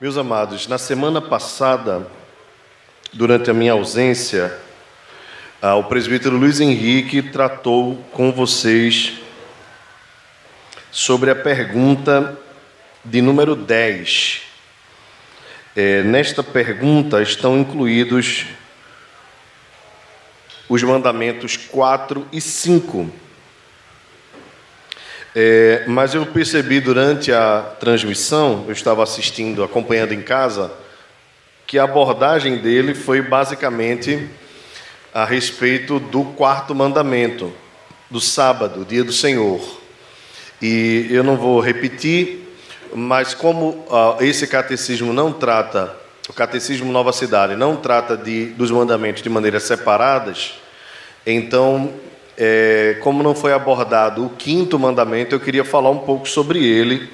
Meus amados, na semana passada, durante a minha ausência, ah, o presbítero Luiz Henrique tratou com vocês sobre a pergunta de número 10. É, nesta pergunta estão incluídos os mandamentos 4 e 5. É, mas eu percebi durante a transmissão, eu estava assistindo, acompanhando em casa, que a abordagem dele foi basicamente a respeito do quarto mandamento, do sábado, dia do Senhor. E eu não vou repetir, mas como uh, esse catecismo não trata, o catecismo Nova Cidade não trata de, dos mandamentos de maneiras separadas, então é, como não foi abordado o quinto mandamento, eu queria falar um pouco sobre ele,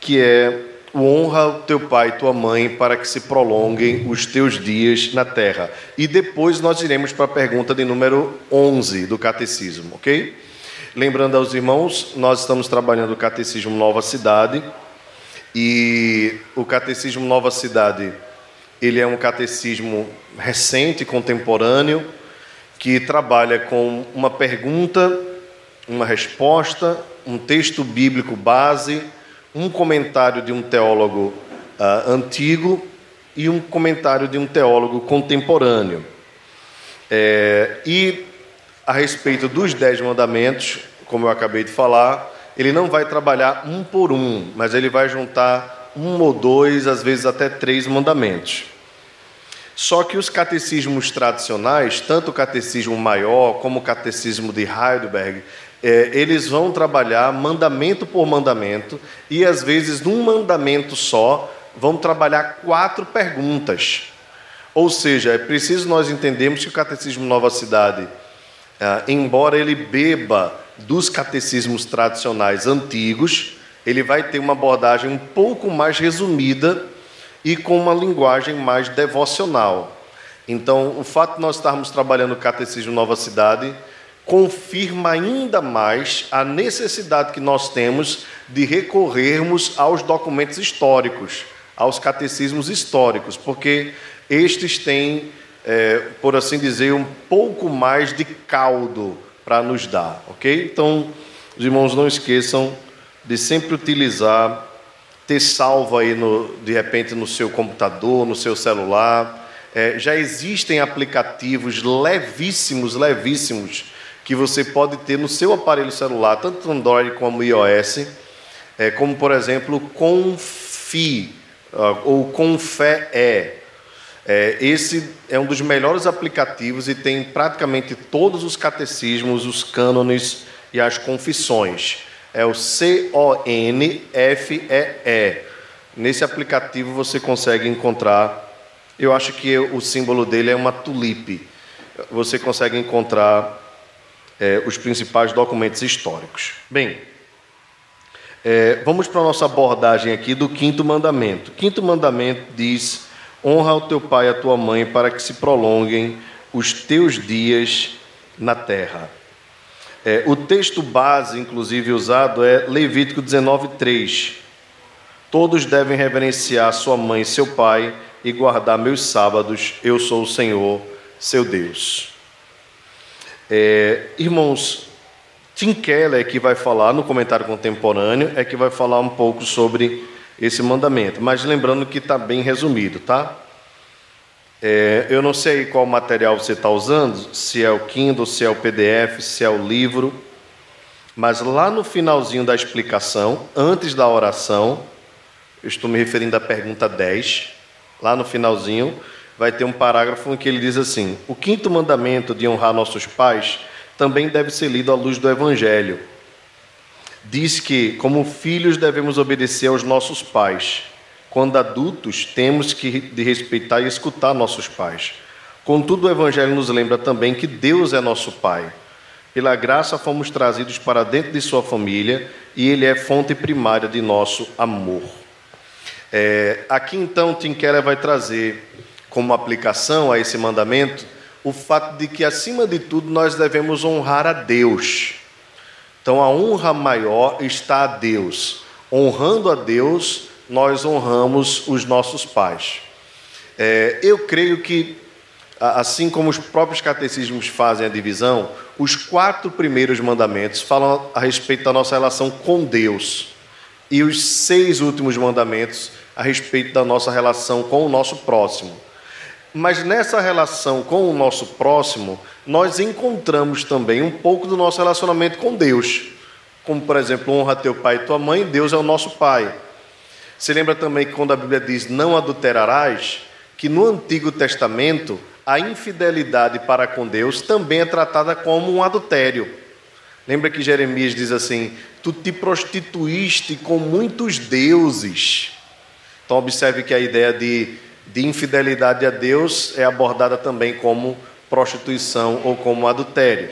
que é honra o teu pai e tua mãe para que se prolonguem os teus dias na terra. E depois nós iremos para a pergunta de número 11 do catecismo, ok? Lembrando aos irmãos, nós estamos trabalhando o catecismo Nova Cidade e o catecismo Nova Cidade, ele é um catecismo recente, contemporâneo, que trabalha com uma pergunta, uma resposta, um texto bíblico base, um comentário de um teólogo uh, antigo e um comentário de um teólogo contemporâneo. É, e a respeito dos dez mandamentos, como eu acabei de falar, ele não vai trabalhar um por um, mas ele vai juntar um ou dois, às vezes até três mandamentos. Só que os catecismos tradicionais, tanto o catecismo maior como o catecismo de Heidelberg, é, eles vão trabalhar mandamento por mandamento e às vezes num mandamento só vão trabalhar quatro perguntas. Ou seja, é preciso nós entendermos que o catecismo Nova Cidade, é, embora ele beba dos catecismos tradicionais antigos, ele vai ter uma abordagem um pouco mais resumida e com uma linguagem mais devocional. Então, o fato de nós estarmos trabalhando o Catecismo Nova Cidade confirma ainda mais a necessidade que nós temos de recorrermos aos documentos históricos, aos catecismos históricos, porque estes têm, é, por assim dizer, um pouco mais de caldo para nos dar, ok? Então, os irmãos não esqueçam de sempre utilizar ter salvo aí no, de repente no seu computador, no seu celular. É, já existem aplicativos levíssimos, levíssimos, que você pode ter no seu aparelho celular, tanto Android como iOS, é, como por exemplo Confi ou Confé. É, esse é um dos melhores aplicativos e tem praticamente todos os catecismos, os cânones e as confissões. É o C-O-N-F-E-E. Nesse aplicativo você consegue encontrar, eu acho que o símbolo dele é uma tulipe. Você consegue encontrar é, os principais documentos históricos. Bem, é, vamos para a nossa abordagem aqui do quinto mandamento. Quinto mandamento diz: honra o teu pai e a tua mãe para que se prolonguem os teus dias na terra. É, o texto base, inclusive, usado é Levítico 19:3. Todos devem reverenciar sua mãe e seu pai e guardar meus sábados. Eu sou o Senhor, seu Deus. É, irmãos, Tim Keller é que vai falar no comentário contemporâneo, é que vai falar um pouco sobre esse mandamento, mas lembrando que está bem resumido, tá? É, eu não sei qual material você está usando, se é o Kindle, se é o PDF, se é o livro, mas lá no finalzinho da explicação, antes da oração, eu estou me referindo à pergunta 10, lá no finalzinho, vai ter um parágrafo em que ele diz assim: O quinto mandamento de honrar nossos pais também deve ser lido à luz do Evangelho. Diz que, como filhos, devemos obedecer aos nossos pais quando adultos, temos que de respeitar e escutar nossos pais. Contudo, o Evangelho nos lembra também que Deus é nosso Pai. Pela graça fomos trazidos para dentro de Sua família e Ele é fonte primária de nosso amor. É, aqui então, Tim Keller vai trazer como aplicação a esse mandamento o fato de que, acima de tudo, nós devemos honrar a Deus. Então, a honra maior está a Deus. Honrando a Deus, nós honramos os nossos pais. É, eu creio que, assim como os próprios catecismos fazem a divisão, os quatro primeiros mandamentos falam a respeito da nossa relação com Deus, e os seis últimos mandamentos a respeito da nossa relação com o nosso próximo. Mas nessa relação com o nosso próximo, nós encontramos também um pouco do nosso relacionamento com Deus. Como, por exemplo, honra teu pai e tua mãe, Deus é o nosso pai. Você lembra também que quando a Bíblia diz não adulterarás, que no Antigo Testamento a infidelidade para com Deus também é tratada como um adultério. Lembra que Jeremias diz assim: Tu te prostituíste com muitos deuses. Então, observe que a ideia de, de infidelidade a Deus é abordada também como prostituição ou como adultério.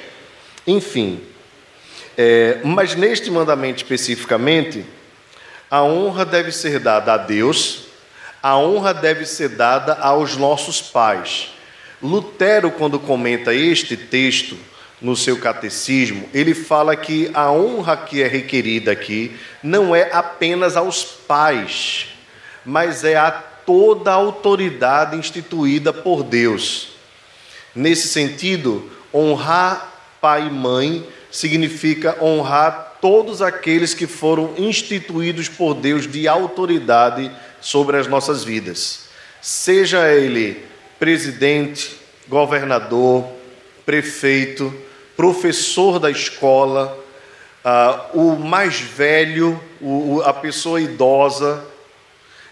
Enfim, é, mas neste mandamento especificamente, a honra deve ser dada a Deus, a honra deve ser dada aos nossos pais. Lutero, quando comenta este texto no seu catecismo, ele fala que a honra que é requerida aqui não é apenas aos pais, mas é a toda a autoridade instituída por Deus. Nesse sentido, honrar pai e mãe significa honrar todos aqueles que foram instituídos por Deus de autoridade sobre as nossas vidas. Seja ele presidente, governador, prefeito, professor da escola, uh, o mais velho, o, a pessoa idosa,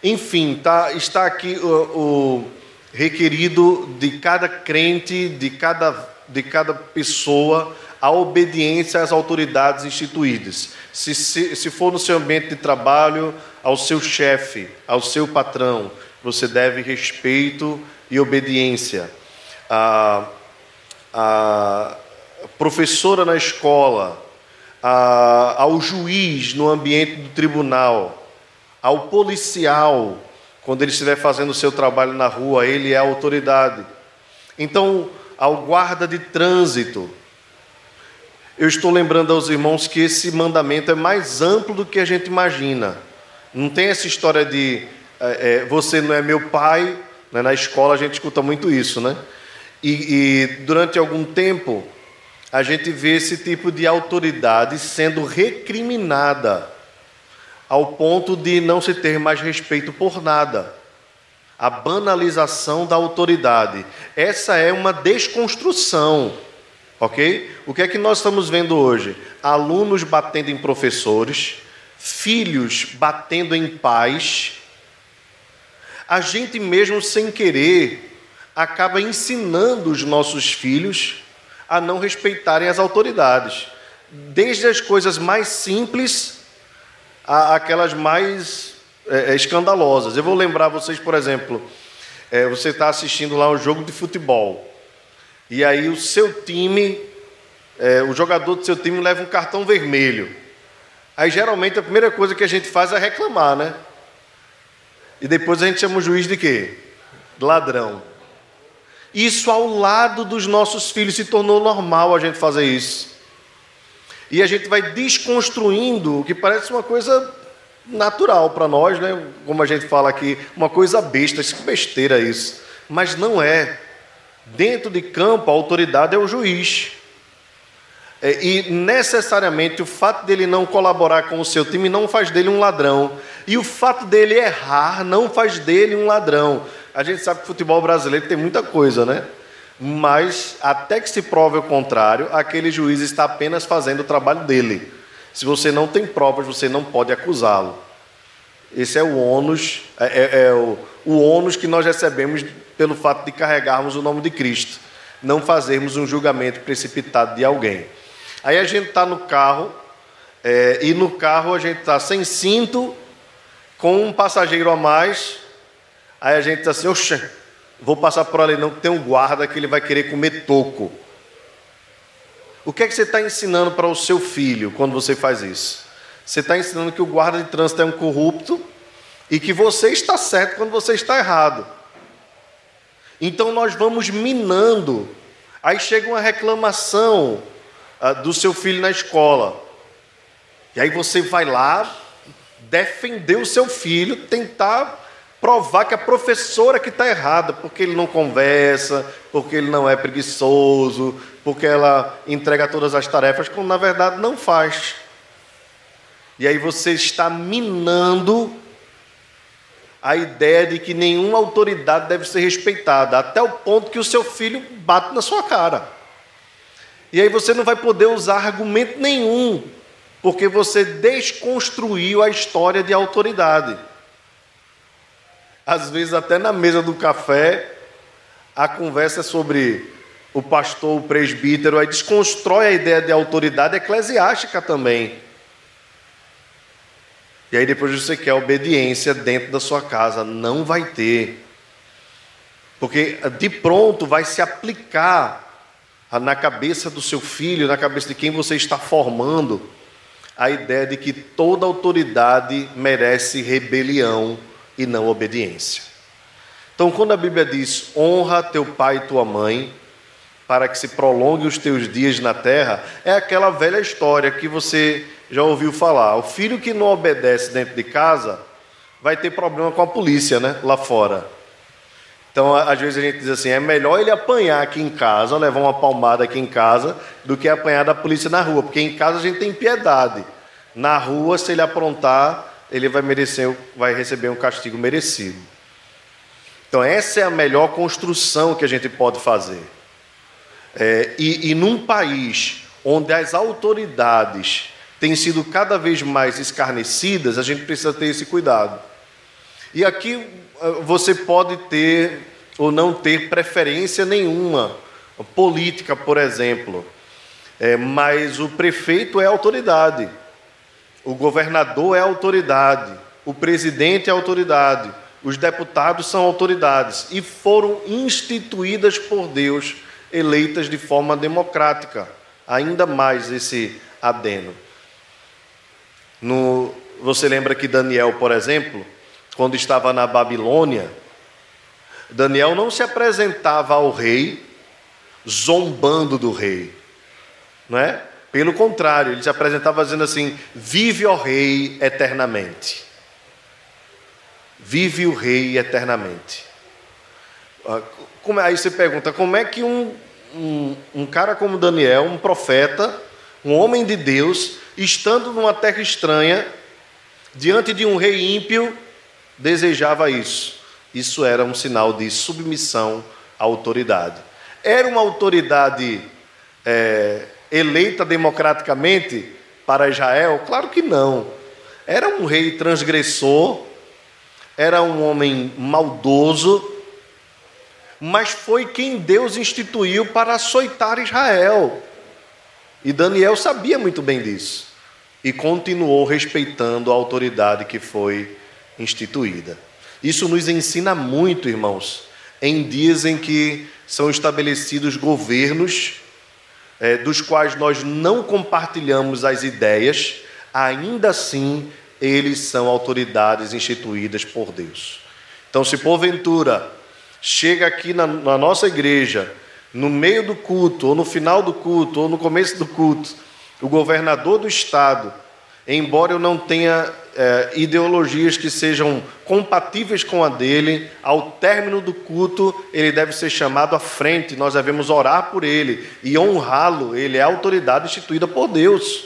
enfim, tá, está aqui o, o requerido de cada crente, de cada, de cada pessoa, a obediência às autoridades instituídas. Se, se, se for no seu ambiente de trabalho, ao seu chefe, ao seu patrão, você deve respeito e obediência. A, a professora na escola, a, ao juiz no ambiente do tribunal, ao policial, quando ele estiver fazendo o seu trabalho na rua, ele é a autoridade. Então, ao guarda de trânsito, eu estou lembrando aos irmãos que esse mandamento é mais amplo do que a gente imagina. Não tem essa história de é, é, você não é meu pai. Né? Na escola a gente escuta muito isso, né? E, e durante algum tempo a gente vê esse tipo de autoridade sendo recriminada ao ponto de não se ter mais respeito por nada. A banalização da autoridade. Essa é uma desconstrução Ok? O que é que nós estamos vendo hoje? Alunos batendo em professores, filhos batendo em pais. A gente mesmo sem querer acaba ensinando os nossos filhos a não respeitarem as autoridades, desde as coisas mais simples àquelas mais é, é, escandalosas. Eu vou lembrar vocês, por exemplo, é, você está assistindo lá um jogo de futebol. E aí o seu time, é, o jogador do seu time leva um cartão vermelho. Aí geralmente a primeira coisa que a gente faz é reclamar, né? E depois a gente chama o juiz de quê? Ladrão. Isso ao lado dos nossos filhos se tornou normal a gente fazer isso. E a gente vai desconstruindo o que parece uma coisa natural para nós, né? Como a gente fala aqui, uma coisa besta, que besteira isso. Mas não é. Dentro de campo, a autoridade é o juiz. É, e necessariamente o fato dele não colaborar com o seu time não faz dele um ladrão. E o fato dele errar não faz dele um ladrão. A gente sabe que o futebol brasileiro tem muita coisa, né? Mas até que se prove o contrário, aquele juiz está apenas fazendo o trabalho dele. Se você não tem provas, você não pode acusá-lo. Esse é o ônus, é, é, é o, o ônus que nós recebemos pelo fato de carregarmos o nome de Cristo, não fazermos um julgamento precipitado de alguém. Aí a gente está no carro, é, e no carro a gente está sem cinto, com um passageiro a mais, aí a gente está assim, oxe, vou passar por ali não, tem um guarda que ele vai querer comer toco. O que é que você está ensinando para o seu filho quando você faz isso? Você está ensinando que o guarda de trânsito é um corrupto e que você está certo quando você está errado. Então nós vamos minando. Aí chega uma reclamação ah, do seu filho na escola. E aí você vai lá, defender o seu filho, tentar provar que a professora que está errada, porque ele não conversa, porque ele não é preguiçoso, porque ela entrega todas as tarefas, quando na verdade não faz. E aí você está minando a ideia de que nenhuma autoridade deve ser respeitada, até o ponto que o seu filho bate na sua cara. E aí você não vai poder usar argumento nenhum, porque você desconstruiu a história de autoridade. Às vezes, até na mesa do café, a conversa é sobre o pastor, o presbítero, aí desconstrói a ideia de autoridade eclesiástica também. E aí depois você quer obediência dentro da sua casa. Não vai ter. Porque de pronto vai se aplicar na cabeça do seu filho, na cabeça de quem você está formando, a ideia de que toda autoridade merece rebelião e não obediência. Então, quando a Bíblia diz honra teu pai e tua mãe, para que se prolongue os teus dias na terra, é aquela velha história que você já ouviu falar. O filho que não obedece dentro de casa vai ter problema com a polícia, né? Lá fora. Então, às vezes a gente diz assim: é melhor ele apanhar aqui em casa, levar uma palmada aqui em casa, do que apanhar da polícia na rua, porque em casa a gente tem piedade. Na rua, se ele aprontar, ele vai merecer, vai receber um castigo merecido. Então, essa é a melhor construção que a gente pode fazer. É, e, e num país onde as autoridades têm sido cada vez mais escarnecidas, a gente precisa ter esse cuidado. E aqui eh, você pode ter ou não ter preferência nenhuma, política, por exemplo, é, mas o prefeito é autoridade, o governador é autoridade, o presidente é autoridade, os deputados são autoridades e foram instituídas por Deus, eleitas de forma democrática. Ainda mais esse adeno. No, você lembra que Daniel, por exemplo, quando estava na Babilônia, Daniel não se apresentava ao rei zombando do rei, não é? Pelo contrário, ele se apresentava dizendo assim: Vive o rei eternamente. Vive o rei eternamente. Ah, aí você pergunta: como é que um, um, um cara como Daniel, um profeta, um homem de Deus, estando numa terra estranha, diante de um rei ímpio, desejava isso. Isso era um sinal de submissão à autoridade. Era uma autoridade é, eleita democraticamente para Israel? Claro que não. Era um rei transgressor, era um homem maldoso, mas foi quem Deus instituiu para açoitar Israel. E Daniel sabia muito bem disso e continuou respeitando a autoridade que foi instituída. Isso nos ensina muito, irmãos, em dias em que são estabelecidos governos é, dos quais nós não compartilhamos as ideias, ainda assim eles são autoridades instituídas por Deus. Então, se porventura chega aqui na, na nossa igreja, no meio do culto, ou no final do culto, ou no começo do culto, o governador do estado, embora eu não tenha é, ideologias que sejam compatíveis com a dele, ao término do culto, ele deve ser chamado à frente, nós devemos orar por ele e honrá-lo, ele é a autoridade instituída por Deus.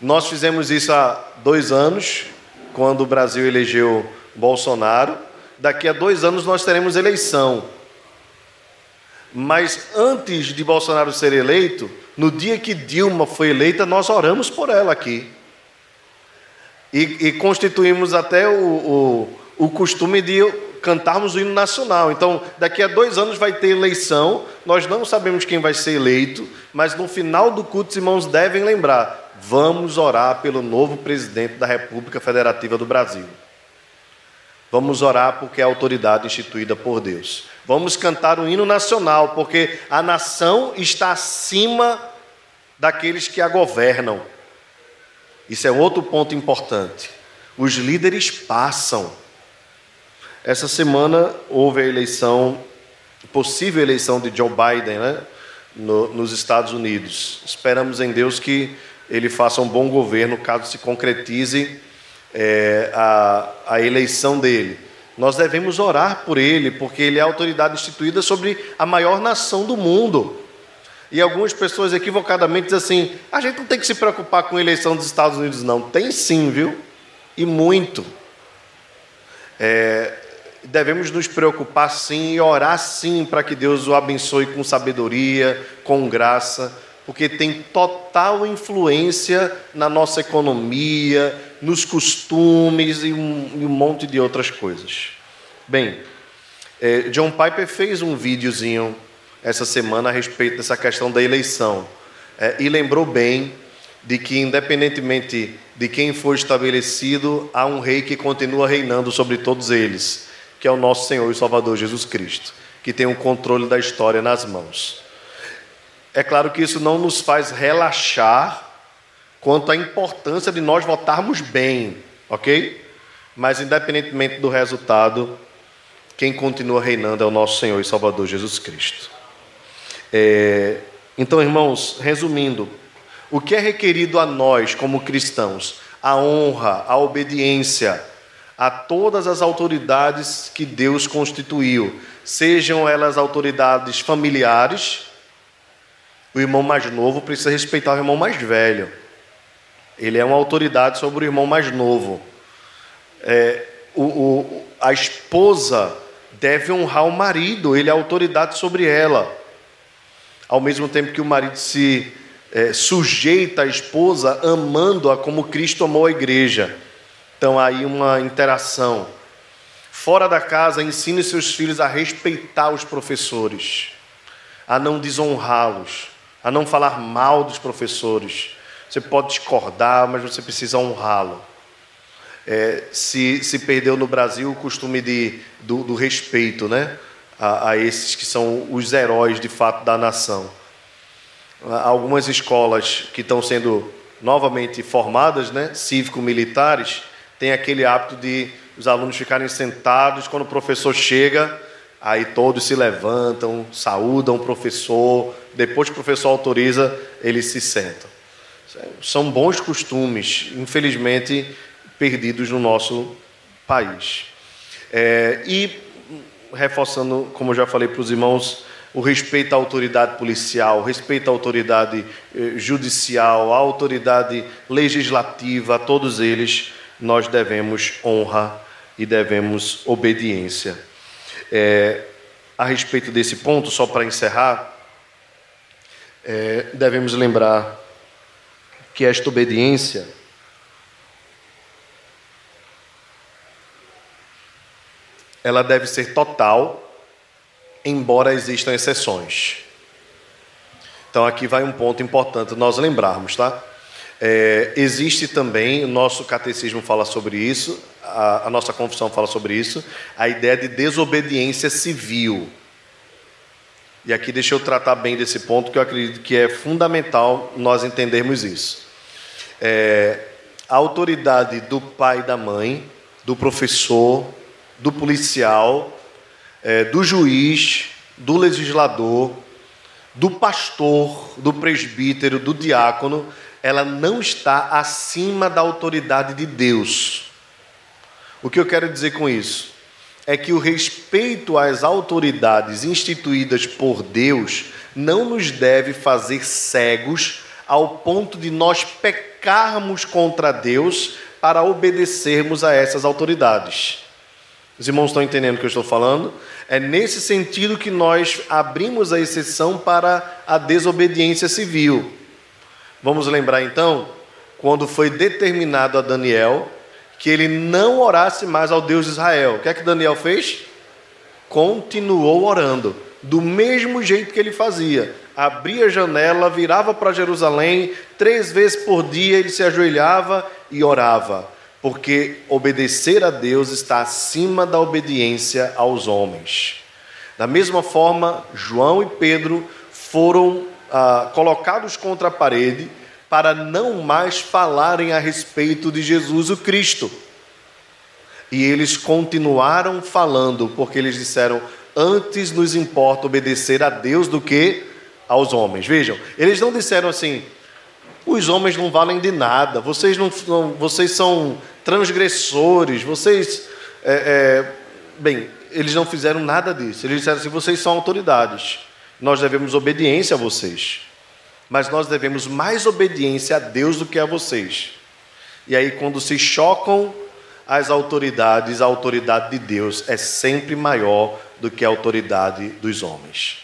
Nós fizemos isso há dois anos, quando o Brasil elegeu Bolsonaro. Daqui a dois anos nós teremos eleição. Mas antes de Bolsonaro ser eleito, no dia que Dilma foi eleita, nós oramos por ela aqui. E, e constituímos até o, o, o costume de cantarmos o hino nacional. Então, daqui a dois anos vai ter eleição, nós não sabemos quem vai ser eleito, mas no final do culto, os irmãos devem lembrar: vamos orar pelo novo presidente da República Federativa do Brasil. Vamos orar porque é a autoridade instituída por Deus. Vamos cantar o hino nacional, porque a nação está acima daqueles que a governam. Isso é outro ponto importante. Os líderes passam. Essa semana houve a eleição, possível eleição de Joe Biden, né? No, nos Estados Unidos. Esperamos em Deus que ele faça um bom governo, caso se concretize é, a, a eleição dele. Nós devemos orar por ele, porque ele é a autoridade instituída sobre a maior nação do mundo. E algumas pessoas equivocadamente dizem assim: a gente não tem que se preocupar com a eleição dos Estados Unidos, não. Tem sim, viu? E muito. É, devemos nos preocupar sim e orar sim para que Deus o abençoe com sabedoria, com graça, porque tem total influência na nossa economia, nos costumes e um, e um monte de outras coisas. Bem, é, John Piper fez um videozinho essa semana a respeito dessa questão da eleição é, e lembrou bem de que, independentemente de quem for estabelecido, há um rei que continua reinando sobre todos eles, que é o nosso Senhor e Salvador Jesus Cristo, que tem o controle da história nas mãos. É claro que isso não nos faz relaxar quanto à importância de nós votarmos bem, ok? Mas, independentemente do resultado, quem continua reinando é o nosso Senhor e Salvador Jesus Cristo. É, então, irmãos, resumindo, o que é requerido a nós como cristãos? A honra, a obediência a todas as autoridades que Deus constituiu, sejam elas autoridades familiares, o irmão mais novo precisa respeitar o irmão mais velho. Ele é uma autoridade sobre o irmão mais novo. É, o, o, a esposa deve honrar o marido, ele é autoridade sobre ela. Ao mesmo tempo que o marido se é, sujeita à esposa, amando-a como Cristo amou a igreja. Então, aí uma interação. Fora da casa, ensine seus filhos a respeitar os professores, a não desonrá-los a não falar mal dos professores. Você pode discordar, mas você precisa honrá-lo. É, se, se perdeu no Brasil o costume de, do, do respeito né? A, a, esses que são os heróis de fato da nação. Algumas escolas que estão sendo novamente formadas, né? cívico-militares, têm aquele hábito de os alunos ficarem sentados quando o professor chega, aí todos se levantam, saúdam o professor, depois que o professor autoriza, eles se sentam. São bons costumes, infelizmente perdidos no nosso país. É, e reforçando, como eu já falei para os irmãos, o respeito à autoridade policial, respeito à autoridade eh, judicial, à autoridade legislativa, a todos eles nós devemos honra e devemos obediência. É, a respeito desse ponto, só para encerrar, é, devemos lembrar que esta obediência ela deve ser total, embora existam exceções. Então aqui vai um ponto importante nós lembrarmos, tá? É, existe também, o nosso catecismo fala sobre isso, a, a nossa confissão fala sobre isso, a ideia de desobediência civil. E aqui deixa eu tratar bem desse ponto, que eu acredito que é fundamental nós entendermos isso. É, a autoridade do pai e da mãe, do professor, do policial, é, do juiz, do legislador, do pastor, do presbítero, do diácono, ela não está acima da autoridade de Deus. O que eu quero dizer com isso? É que o respeito às autoridades instituídas por Deus não nos deve fazer cegos ao ponto de nós pecarmos contra Deus para obedecermos a essas autoridades. Os irmãos estão entendendo o que eu estou falando? É nesse sentido que nós abrimos a exceção para a desobediência civil. Vamos lembrar então, quando foi determinado a Daniel que ele não orasse mais ao Deus de Israel. O que é que Daniel fez? Continuou orando, do mesmo jeito que ele fazia. Abria a janela, virava para Jerusalém, três vezes por dia ele se ajoelhava e orava, porque obedecer a Deus está acima da obediência aos homens. Da mesma forma, João e Pedro foram ah, colocados contra a parede para não mais falarem a respeito de Jesus o Cristo. E eles continuaram falando, porque eles disseram: antes nos importa obedecer a Deus do que aos homens. Vejam, eles não disseram assim: os homens não valem de nada, vocês, não, não vocês são transgressores, vocês. É, é, bem, eles não fizeram nada disso. Eles disseram assim: vocês são autoridades, nós devemos obediência a vocês. Mas nós devemos mais obediência a Deus do que a vocês. E aí, quando se chocam as autoridades, a autoridade de Deus é sempre maior do que a autoridade dos homens.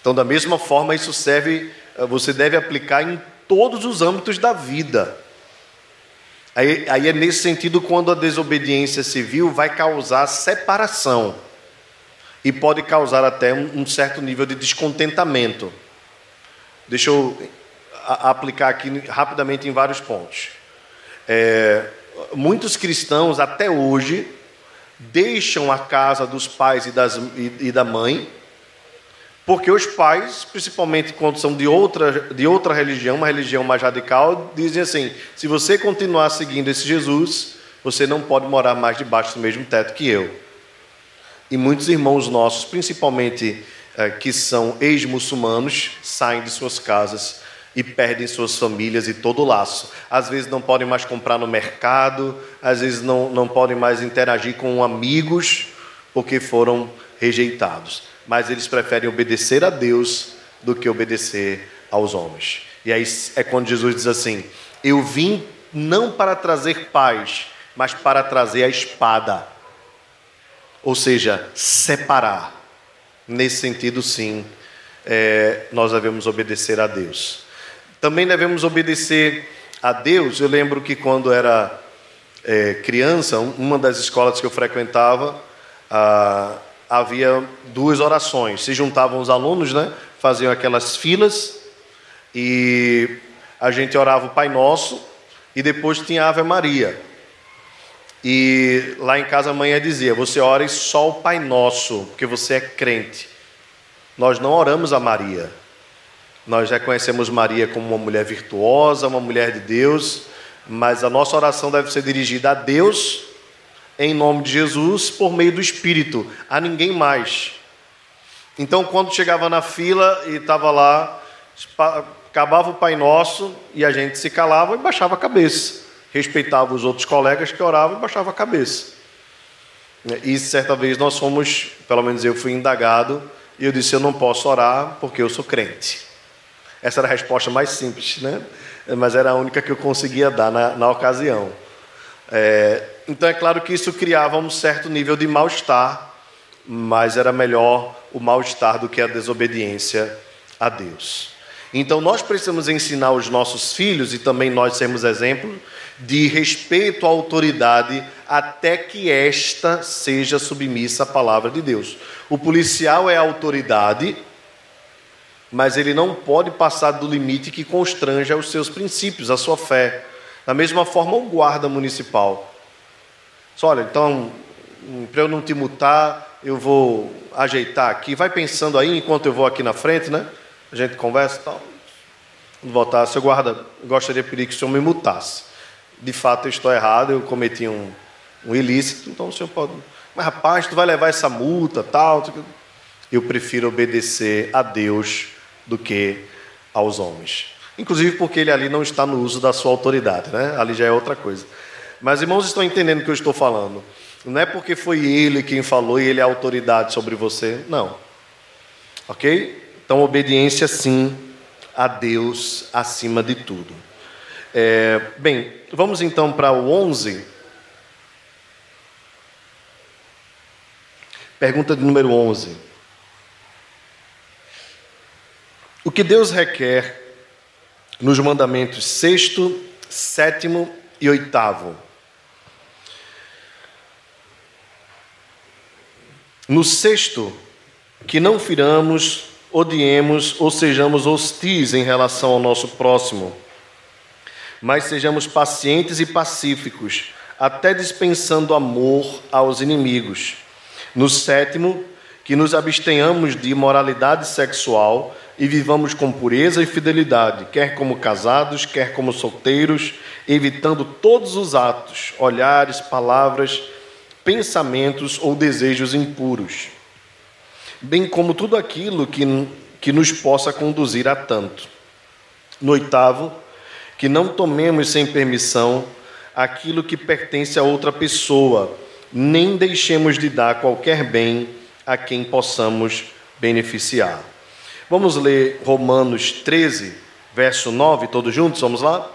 Então, da mesma forma, isso serve, eh, você deve aplicar em todos os âmbitos da vida. Aí, aí é nesse sentido quando a desobediência civil vai causar separação e pode causar até um, um certo nível de descontentamento. Deixa eu aplicar aqui rapidamente em vários pontos. É, muitos cristãos até hoje deixam a casa dos pais e, das, e, e da mãe, porque os pais, principalmente quando são de outra, de outra religião, uma religião mais radical, dizem assim: se você continuar seguindo esse Jesus, você não pode morar mais debaixo do mesmo teto que eu. E muitos irmãos nossos, principalmente que são ex-muçulmanos, saem de suas casas e perdem suas famílias e todo o laço. Às vezes não podem mais comprar no mercado, às vezes não, não podem mais interagir com amigos porque foram rejeitados. Mas eles preferem obedecer a Deus do que obedecer aos homens. E aí é quando Jesus diz assim: Eu vim não para trazer paz, mas para trazer a espada. Ou seja, separar. Nesse sentido, sim, é, nós devemos obedecer a Deus. Também devemos obedecer a Deus. Eu lembro que quando era é, criança, uma das escolas que eu frequentava, havia duas orações. Se juntavam os alunos, né? Faziam aquelas filas e a gente orava o Pai Nosso e depois tinha a Ave Maria. E lá em casa a mãe dizia: Você ore só o Pai Nosso, porque você é crente. Nós não oramos a Maria. Nós reconhecemos Maria como uma mulher virtuosa, uma mulher de Deus, mas a nossa oração deve ser dirigida a Deus, em nome de Jesus, por meio do Espírito, a ninguém mais. Então, quando chegava na fila e estava lá, acabava o Pai Nosso e a gente se calava e baixava a cabeça. Respeitava os outros colegas que oravam e baixava a cabeça. E certa vez nós fomos, pelo menos eu fui indagado, e eu disse: Eu não posso orar porque eu sou crente. Essa era a resposta mais simples, né? mas era a única que eu conseguia dar na, na ocasião. É, então é claro que isso criava um certo nível de mal-estar, mas era melhor o mal-estar do que a desobediência a Deus. Então nós precisamos ensinar os nossos filhos e também nós sermos exemplo de respeito à autoridade até que esta seja submissa à palavra de Deus. O policial é autoridade mas ele não pode passar do limite que constranja os seus princípios, a sua fé. Da mesma forma, o guarda municipal. Só, olha, então, para eu não te mutar, eu vou ajeitar aqui. Vai pensando aí enquanto eu vou aqui na frente, né? A gente conversa e tal. Quando voltar, seu guarda, gostaria de pedir que o senhor me mutasse. De fato, eu estou errado, eu cometi um, um ilícito, então o senhor pode. Mas rapaz, tu vai levar essa multa, tal. Eu prefiro obedecer a Deus do que aos homens. Inclusive porque ele ali não está no uso da sua autoridade, né? Ali já é outra coisa. Mas irmãos estão entendendo o que eu estou falando. Não é porque foi ele quem falou e ele é autoridade sobre você, não. Ok? Então, obediência sim a Deus acima de tudo. É, bem, vamos então para o 11. Pergunta de número 11. O que Deus requer nos mandamentos sexto, sétimo e oitavo. No sexto, que não firamos, odiemos ou sejamos hostis em relação ao nosso próximo, mas sejamos pacientes e pacíficos, até dispensando amor aos inimigos. No sétimo, que nos abstenhamos de imoralidade sexual e vivamos com pureza e fidelidade, quer como casados, quer como solteiros, evitando todos os atos, olhares, palavras, pensamentos ou desejos impuros, bem como tudo aquilo que, que nos possa conduzir a tanto. No oitavo, que não tomemos sem permissão aquilo que pertence a outra pessoa, nem deixemos de dar qualquer bem a quem possamos beneficiar. Vamos ler Romanos 13, verso 9, todos juntos, vamos lá?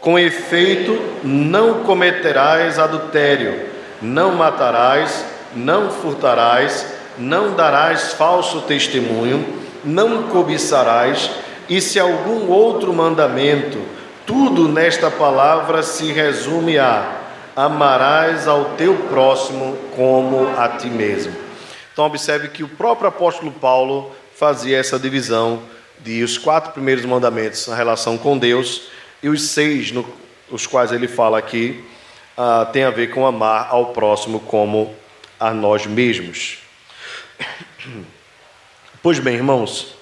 Com efeito, não cometerás adultério, não matarás, não furtarás, não darás falso testemunho, não cobiçarás, e se algum outro mandamento, tudo nesta palavra se resume a amarás ao teu próximo como a ti mesmo. Então observe que o próprio apóstolo Paulo fazia essa divisão de os quatro primeiros mandamentos na relação com Deus e os seis, no, os quais ele fala aqui, uh, tem a ver com amar ao próximo como a nós mesmos. Pois bem, irmãos,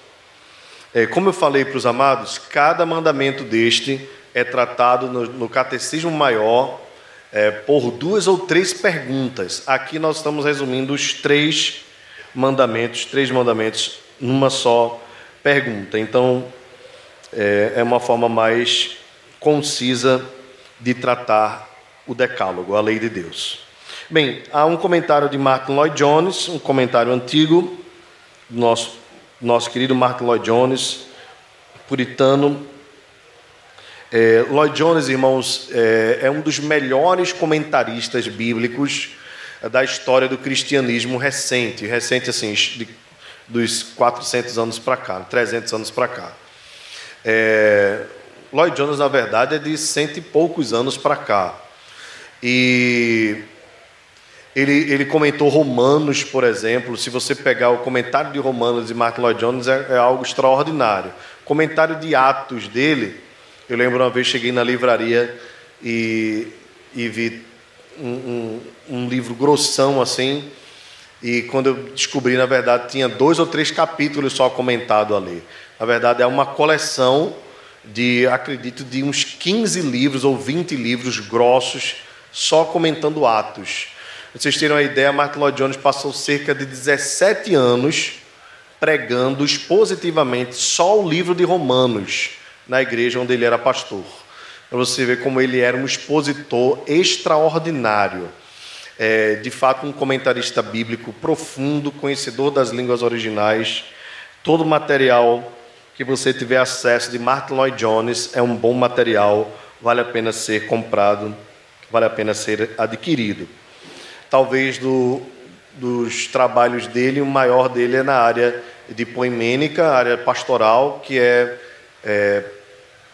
é, como eu falei para os amados, cada mandamento deste é tratado no, no Catecismo Maior é, por duas ou três perguntas. Aqui nós estamos resumindo os três mandamentos, três mandamentos numa só pergunta. Então, é, é uma forma mais concisa de tratar o Decálogo, a lei de Deus. Bem, há um comentário de Martin Lloyd Jones, um comentário antigo, nosso, nosso querido Martin Lloyd Jones, puritano. É, Lloyd Jones, irmãos, é, é um dos melhores comentaristas bíblicos da história do cristianismo recente, recente assim, de, dos 400 anos para cá, 300 anos para cá. É, Lloyd Jones, na verdade, é de cento e poucos anos para cá. E ele, ele comentou Romanos, por exemplo. Se você pegar o comentário de Romanos de Martin Lloyd Jones, é, é algo extraordinário. Comentário de Atos dele, eu lembro uma vez cheguei na livraria e, e vi um, um, um livro grossão assim. E quando eu descobri, na verdade, tinha dois ou três capítulos só comentado ali. Na verdade, é uma coleção de, acredito, de uns 15 livros ou 20 livros grossos só comentando Atos. Vocês terem uma ideia, Martin Lloyd Jones passou cerca de 17 anos pregando expositivamente só o livro de Romanos na igreja onde ele era pastor. Para você ver como ele era um expositor extraordinário. É, de fato, um comentarista bíblico profundo, conhecedor das línguas originais. Todo o material que você tiver acesso de Martin Lloyd Jones é um bom material, vale a pena ser comprado vale a pena ser adquirido. Talvez do, dos trabalhos dele, o maior dele é na área de poemênica, área pastoral, que é, é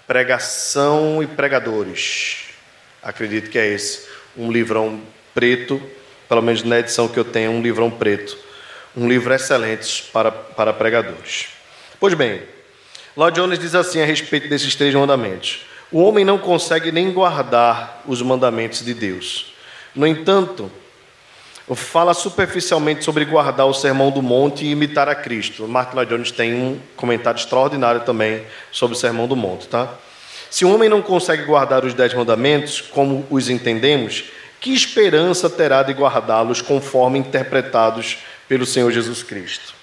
pregação e pregadores. Acredito que é esse. Um livrão preto, pelo menos na edição que eu tenho, um livrão preto. Um livro excelente para, para pregadores. Pois bem, Lord Jones diz assim a respeito desses três mandamentos. O homem não consegue nem guardar os mandamentos de Deus. No entanto, fala superficialmente sobre guardar o sermão do monte e imitar a Cristo. Mark Lloyd Jones tem um comentário extraordinário também sobre o sermão do monte, tá? Se o homem não consegue guardar os dez mandamentos, como os entendemos, que esperança terá de guardá-los conforme interpretados pelo Senhor Jesus Cristo?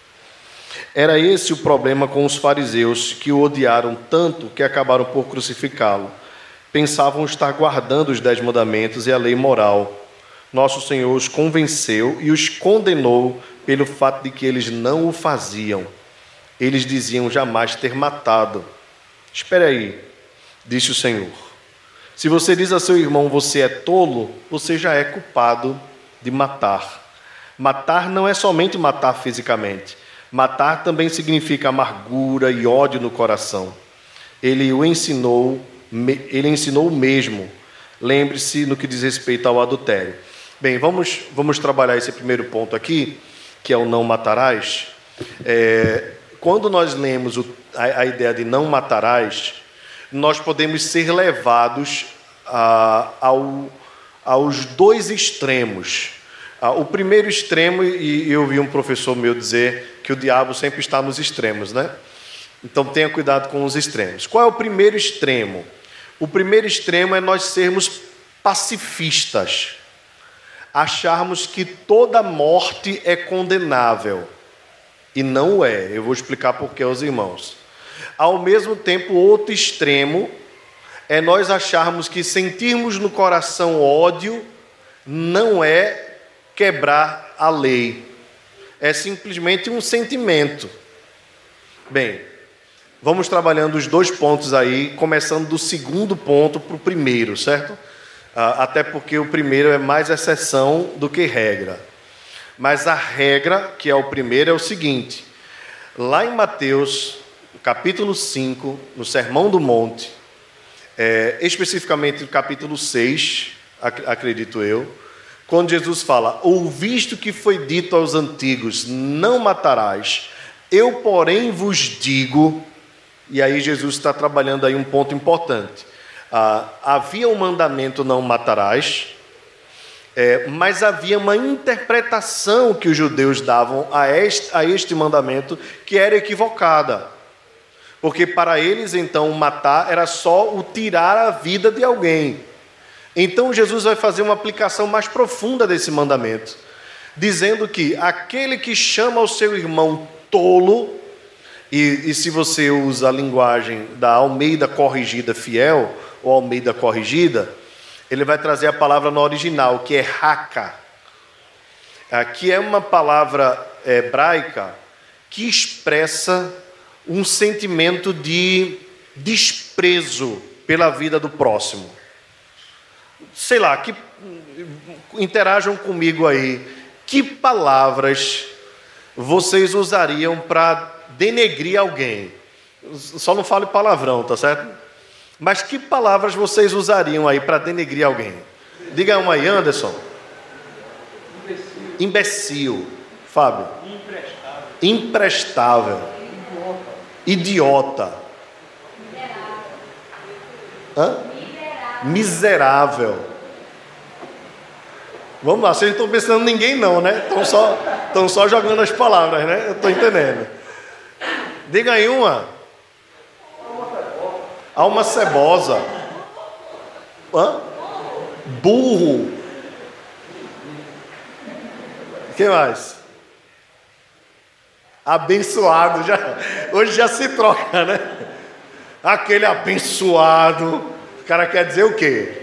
Era esse o problema com os fariseus, que o odiaram tanto que acabaram por crucificá-lo. Pensavam estar guardando os dez mandamentos e a lei moral. Nosso Senhor os convenceu e os condenou pelo fato de que eles não o faziam. Eles diziam jamais ter matado. Espere aí, disse o Senhor. Se você diz a seu irmão você é tolo, você já é culpado de matar. Matar não é somente matar fisicamente Matar também significa amargura e ódio no coração. Ele o ensinou, ele ensinou o mesmo. Lembre-se no que diz respeito ao adultério. Bem, vamos, vamos trabalhar esse primeiro ponto aqui, que é o não matarás. É, quando nós lemos o, a, a, ideia de não matarás, nós podemos ser levados a, ao, aos dois extremos. Ah, o primeiro extremo, e eu vi um professor meu dizer que o diabo sempre está nos extremos, né? Então tenha cuidado com os extremos. Qual é o primeiro extremo? O primeiro extremo é nós sermos pacifistas, acharmos que toda morte é condenável. E não é. Eu vou explicar por que aos irmãos. Ao mesmo tempo, outro extremo é nós acharmos que sentirmos no coração ódio não é quebrar a lei, é simplesmente um sentimento. Bem, vamos trabalhando os dois pontos aí, começando do segundo ponto para o primeiro, certo? Ah, até porque o primeiro é mais exceção do que regra. Mas a regra, que é o primeiro, é o seguinte: lá em Mateus, capítulo 5, no Sermão do Monte, é, especificamente no capítulo 6, acredito eu, quando Jesus fala: Ouvisto que foi dito aos antigos, não matarás, eu, porém, vos digo, e aí Jesus está trabalhando aí um ponto importante. Ah, havia um mandamento não matarás, é, mas havia uma interpretação que os judeus davam a este, a este mandamento que era equivocada. Porque para eles, então, matar era só o tirar a vida de alguém. Então Jesus vai fazer uma aplicação mais profunda desse mandamento, dizendo que aquele que chama o seu irmão tolo, e, e se você usa a linguagem da Almeida corrigida fiel, ou Almeida corrigida, ele vai trazer a palavra no original, que é haka, que é uma palavra hebraica que expressa um sentimento de desprezo pela vida do próximo. Sei lá, que interajam comigo aí. Que palavras vocês usariam para denegrir alguém? Só não fale palavrão, tá certo? Mas que palavras vocês usariam aí para denegrir alguém? Diga uma aí, Anderson. Imbecil. Imbecil. Fábio. Imprestável. Imprestável. Idiota. Idiota. Hã? Miserável. Miserável. Vamos lá, vocês não estão pensando em ninguém não, né? Estão só, estão só jogando as palavras, né? Eu estou entendendo. Diga aí uma. Alma cebosa. Hã? Burro. O que mais? Abençoado. Já, hoje já se troca, né? Aquele abençoado. O cara quer dizer o quê?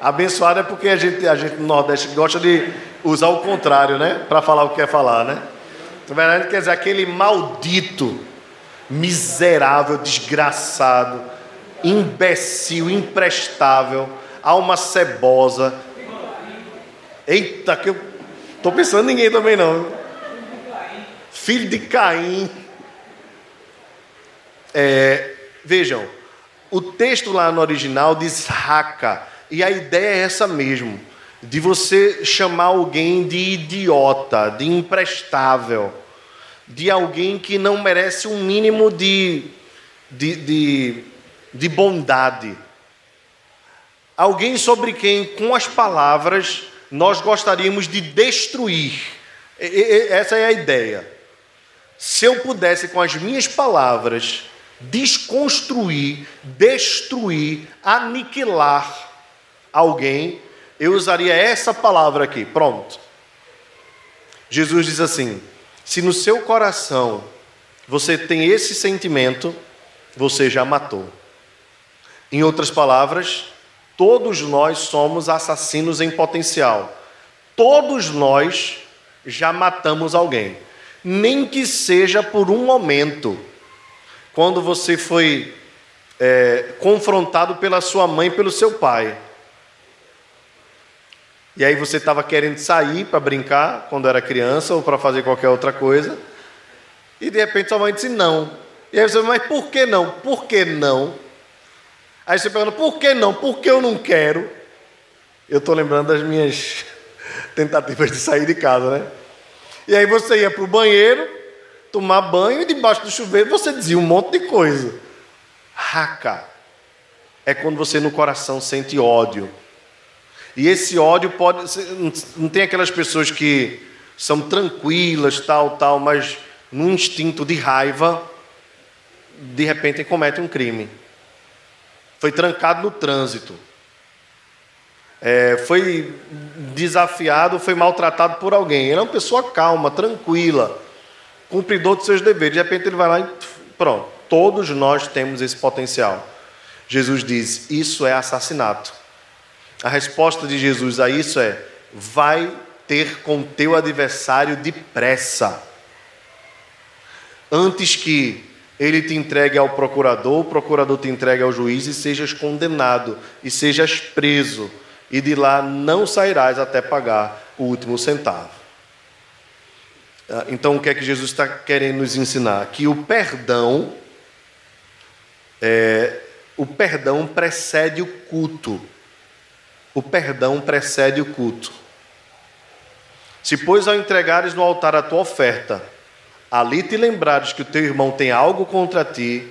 Abençoado é porque a gente, a gente no Nordeste gosta de usar o contrário, né? Para falar o que quer falar, né? Na verdade, quer dizer aquele maldito, miserável, desgraçado imbecil, imprestável, alma cebosa. Eita, que eu estou pensando em ninguém também não. Filho de Caim. É, vejam, o texto lá no original diz raca, e a ideia é essa mesmo, de você chamar alguém de idiota, de imprestável, de alguém que não merece um mínimo de, de, de de bondade. Alguém sobre quem, com as palavras, nós gostaríamos de destruir. Essa é a ideia. Se eu pudesse, com as minhas palavras, desconstruir, destruir, aniquilar alguém, eu usaria essa palavra aqui. Pronto. Jesus diz assim: se no seu coração você tem esse sentimento, você já matou. Em outras palavras, todos nós somos assassinos em potencial. Todos nós já matamos alguém, nem que seja por um momento. Quando você foi é, confrontado pela sua mãe, pelo seu pai. E aí você estava querendo sair para brincar quando era criança ou para fazer qualquer outra coisa. E de repente sua mãe disse não. E aí você, mas por que não? Por que não? Aí você pergunta, por que não? Por que eu não quero? Eu estou lembrando das minhas tentativas de sair de casa, né? E aí você ia para o banheiro, tomar banho, e debaixo do chuveiro você dizia um monte de coisa. Raca é quando você no coração sente ódio. E esse ódio pode. Não tem aquelas pessoas que são tranquilas, tal, tal, mas num instinto de raiva, de repente cometem um crime foi trancado no trânsito, é, foi desafiado, foi maltratado por alguém. Ele é uma pessoa calma, tranquila, cumpridor de seus deveres. De repente ele vai lá e pronto. Todos nós temos esse potencial. Jesus diz: Isso é assassinato. A resposta de Jesus a isso é: Vai ter com teu adversário depressa. Antes que ele te entregue ao procurador, o procurador te entregue ao juiz e sejas condenado e sejas preso, e de lá não sairás até pagar o último centavo. Ah, então, o que é que Jesus está querendo nos ensinar? Que o perdão, é, o perdão precede o culto. O perdão precede o culto. Se, pois, ao entregares no altar a tua oferta, ali te lembrares que o teu irmão tem algo contra ti,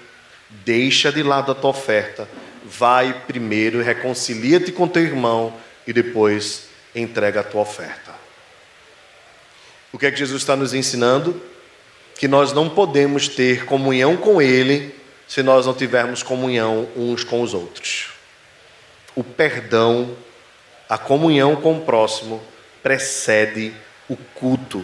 deixa de lado a tua oferta, vai primeiro, reconcilia-te com teu irmão e depois entrega a tua oferta. O que é que Jesus está nos ensinando? Que nós não podemos ter comunhão com Ele se nós não tivermos comunhão uns com os outros. O perdão, a comunhão com o próximo, precede o culto.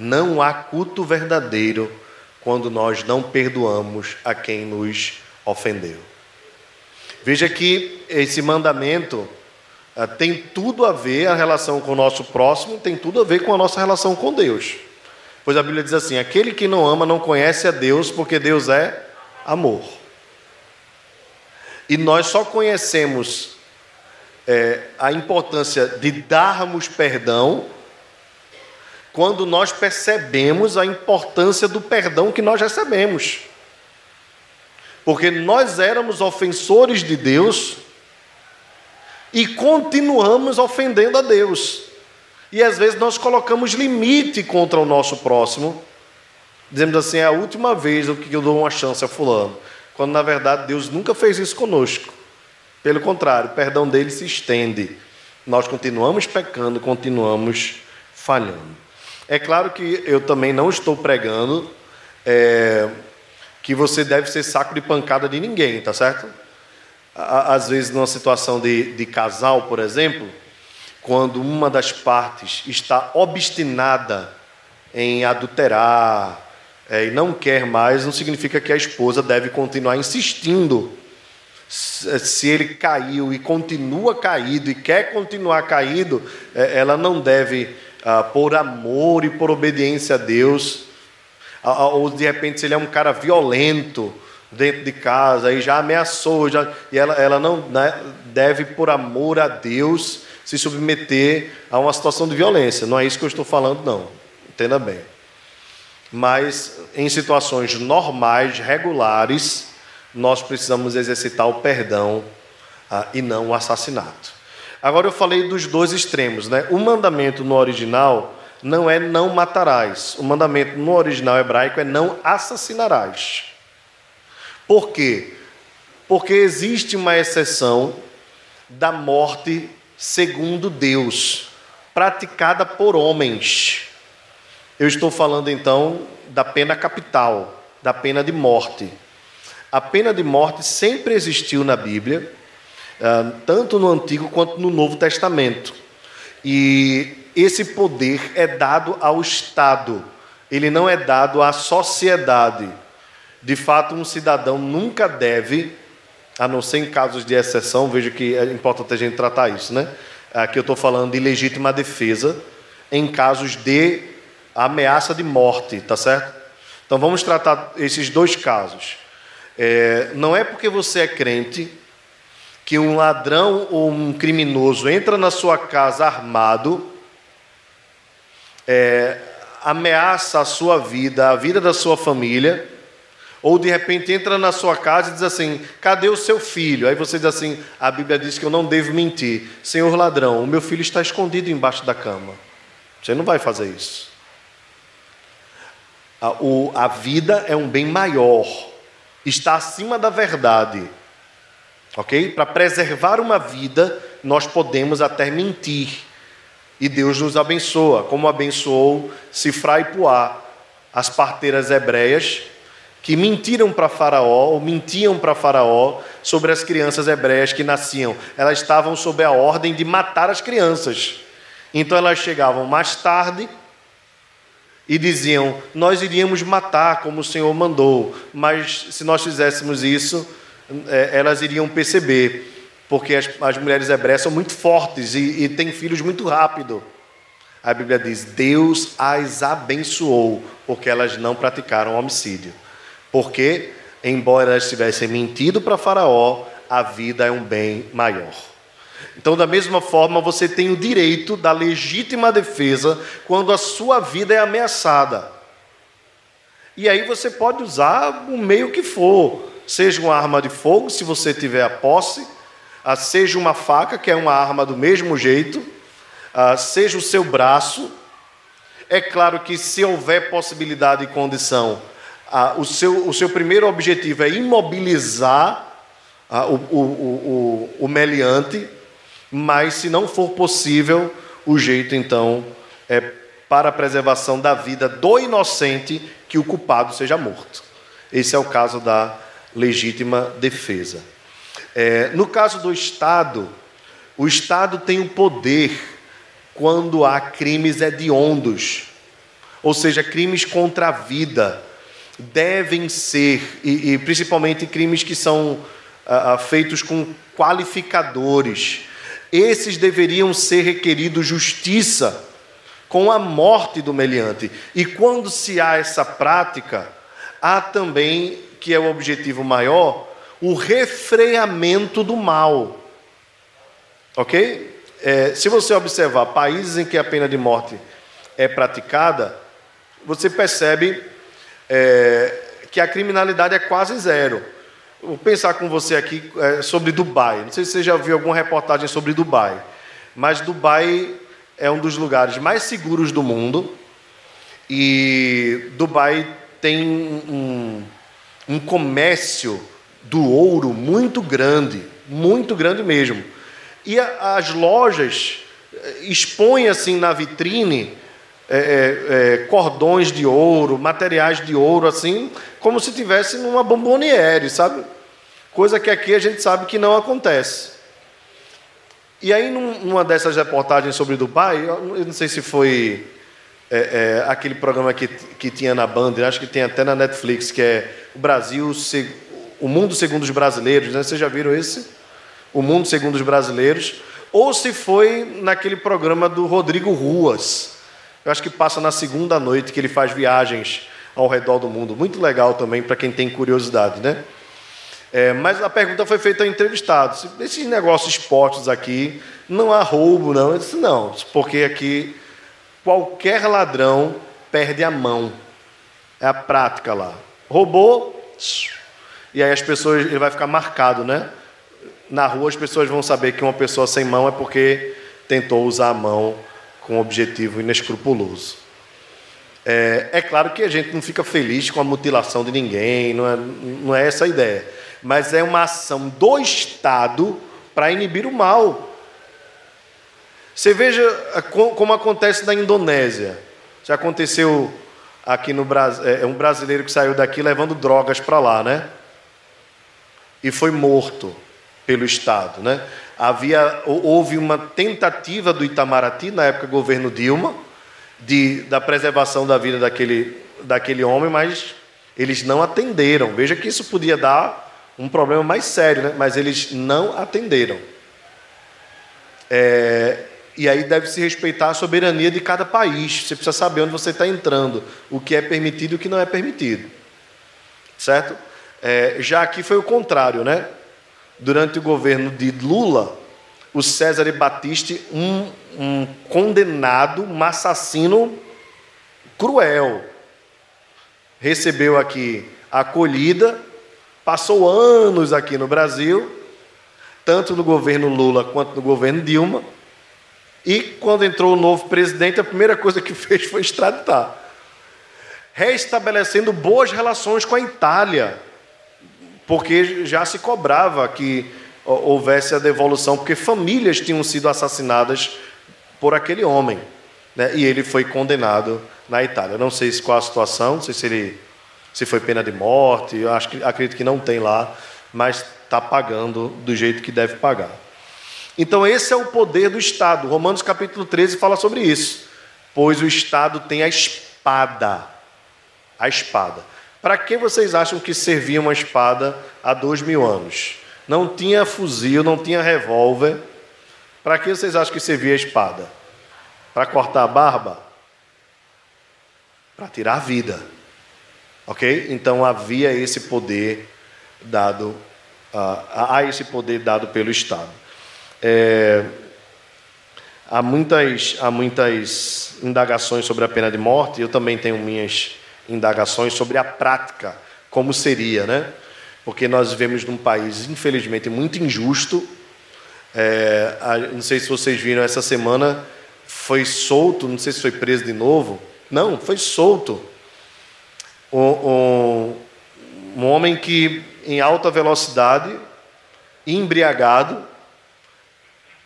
Não há culto verdadeiro quando nós não perdoamos a quem nos ofendeu. Veja que esse mandamento ah, tem tudo a ver a relação com o nosso próximo, tem tudo a ver com a nossa relação com Deus. Pois a Bíblia diz assim: aquele que não ama não conhece a Deus, porque Deus é amor. E nós só conhecemos é, a importância de darmos perdão quando nós percebemos a importância do perdão que nós recebemos. Porque nós éramos ofensores de Deus e continuamos ofendendo a Deus. E às vezes nós colocamos limite contra o nosso próximo, dizemos assim: é a última vez que eu dou uma chance a Fulano. Quando na verdade Deus nunca fez isso conosco. Pelo contrário, o perdão dele se estende. Nós continuamos pecando, continuamos falhando. É claro que eu também não estou pregando é, que você deve ser saco de pancada de ninguém, tá certo? às vezes numa situação de, de casal, por exemplo, quando uma das partes está obstinada em adulterar é, e não quer mais, não significa que a esposa deve continuar insistindo. Se ele caiu e continua caído e quer continuar caído, é, ela não deve, ah, por amor e por obediência a Deus, ou de repente, se ele é um cara violento, dentro de casa e já ameaçou, já, e ela, ela não né, deve, por amor a Deus, se submeter a uma situação de violência. Não é isso que eu estou falando, não. Entenda bem. Mas em situações normais, regulares, nós precisamos exercitar o perdão ah, e não o assassinato. Agora eu falei dos dois extremos, né? O mandamento no original não é não matarás. O mandamento no original hebraico é não assassinarás. Por quê? Porque existe uma exceção da morte segundo Deus, praticada por homens. Eu estou falando então da pena capital, da pena de morte. A pena de morte sempre existiu na Bíblia, tanto no Antigo quanto no Novo Testamento. E esse poder é dado ao Estado, ele não é dado à sociedade. De fato, um cidadão nunca deve, a não ser em casos de exceção, veja que é importante a gente tratar isso, né? Aqui eu estou falando de legítima defesa em casos de ameaça de morte, tá certo? Então vamos tratar esses dois casos. É, não é porque você é crente que um ladrão ou um criminoso entra na sua casa armado, é, ameaça a sua vida, a vida da sua família ou de repente entra na sua casa e diz assim: cadê o seu filho? Aí você diz assim: a Bíblia diz que eu não devo mentir. Senhor ladrão, o meu filho está escondido embaixo da cama. Você não vai fazer isso. A, o, a vida é um bem maior, está acima da verdade. Ok? Para preservar uma vida, nós podemos até mentir. E Deus nos abençoa, como abençoou Sifra e Puá, as parteiras hebreias que mentiram para Faraó, ou mentiam para Faraó sobre as crianças hebreias que nasciam. Elas estavam sob a ordem de matar as crianças. Então elas chegavam mais tarde e diziam: Nós iríamos matar como o Senhor mandou, mas se nós fizéssemos isso, é, elas iriam perceber, porque as, as mulheres hebreias são muito fortes e, e têm filhos muito rápido. A Bíblia diz: Deus as abençoou, porque elas não praticaram homicídio. Porque, embora elas tivessem mentido para Faraó, a vida é um bem maior. Então, da mesma forma, você tem o direito da legítima defesa quando a sua vida é ameaçada. E aí você pode usar o meio que for, seja uma arma de fogo, se você tiver a posse, ah, seja uma faca, que é uma arma do mesmo jeito, ah, seja o seu braço. É claro que se houver possibilidade e condição, ah, o, seu, o seu primeiro objetivo é imobilizar o, o, o, o meliante, mas se não for possível, o jeito então é para a preservação da vida do inocente que o culpado seja morto. Esse é o caso da legítima defesa. É, no caso do Estado, o Estado tem o poder quando há crimes hediondos, ou seja, crimes contra a vida, devem ser, e, e principalmente crimes que são ah, ah, feitos com qualificadores, esses deveriam ser requeridos justiça com a morte do meliante. E quando se há essa prática, há também, que é o objetivo maior, o refreamento do mal. Ok? É, se você observar países em que a pena de morte é praticada, você percebe é, que a criminalidade é quase zero. Vou pensar com você aqui é, sobre Dubai. Não sei se você já viu alguma reportagem sobre Dubai, mas Dubai é um dos lugares mais seguros do mundo e Dubai tem um, um comércio do ouro muito grande, muito grande mesmo. E a, as lojas eh, expõem assim na vitrine é, é, cordões de ouro, materiais de ouro, assim, como se tivesse numa bomboniere, sabe? Coisa que aqui a gente sabe que não acontece. E aí, numa dessas reportagens sobre Dubai, eu não sei se foi é, é, aquele programa que, que tinha na Band, acho que tem até na Netflix, que é o Brasil, o Mundo Segundo os Brasileiros, né? Vocês já viram esse? O Mundo Segundo os Brasileiros. Ou se foi naquele programa do Rodrigo Ruas, eu acho que passa na segunda noite, que ele faz viagens ao redor do mundo. Muito legal também para quem tem curiosidade, né? É, mas a pergunta foi feita ao entrevistado. Esses negócios postos aqui, não há roubo, não. Eu disse, não, porque aqui qualquer ladrão perde a mão. É a prática lá. Roubou, e aí as pessoas, ele vai ficar marcado, né? Na rua as pessoas vão saber que uma pessoa sem mão é porque tentou usar a mão com objetivo inescrupuloso. É, é, claro que a gente não fica feliz com a mutilação de ninguém, não é, não é essa a ideia mas é uma ação do Estado para inibir o mal. Você veja como acontece na Indonésia. Já aconteceu aqui no Brasil, é, é um brasileiro que saiu daqui levando drogas para lá, né? E foi morto pelo Estado, né? Havia, houve uma tentativa do Itamaraty, na época governo Dilma, de, da preservação da vida daquele, daquele homem, mas eles não atenderam. Veja que isso podia dar um problema mais sério, né? mas eles não atenderam. É, e aí deve se respeitar a soberania de cada país. Você precisa saber onde você está entrando, o que é permitido e o que não é permitido. Certo? É, já aqui foi o contrário, né? Durante o governo de Lula, o César Batiste, um, um condenado, um assassino cruel, recebeu aqui acolhida Passou anos aqui no Brasil, tanto no governo Lula quanto no governo Dilma. E quando entrou o novo presidente, a primeira coisa que fez foi extraditar. Restabelecendo boas relações com a Itália, porque já se cobrava que houvesse a devolução, porque famílias tinham sido assassinadas por aquele homem. Né? E ele foi condenado na Itália. Não sei qual a situação, não sei se ele se foi pena de morte, acho que, acredito que não tem lá, mas está pagando do jeito que deve pagar. Então, esse é o poder do Estado. Romanos capítulo 13 fala sobre isso. Pois o Estado tem a espada. A espada. Para que vocês acham que servia uma espada há dois mil anos? Não tinha fuzil, não tinha revólver. Para que vocês acham que servia a espada? Para cortar a barba? Para tirar a vida. Ok? Então havia esse poder dado, uh, há esse poder dado pelo Estado. É, há, muitas, há muitas indagações sobre a pena de morte, eu também tenho minhas indagações sobre a prática, como seria, né? Porque nós vivemos num país, infelizmente, muito injusto. É, não sei se vocês viram, essa semana foi solto, não sei se foi preso de novo. Não, foi solto. Um, um, um homem que, em alta velocidade, embriagado,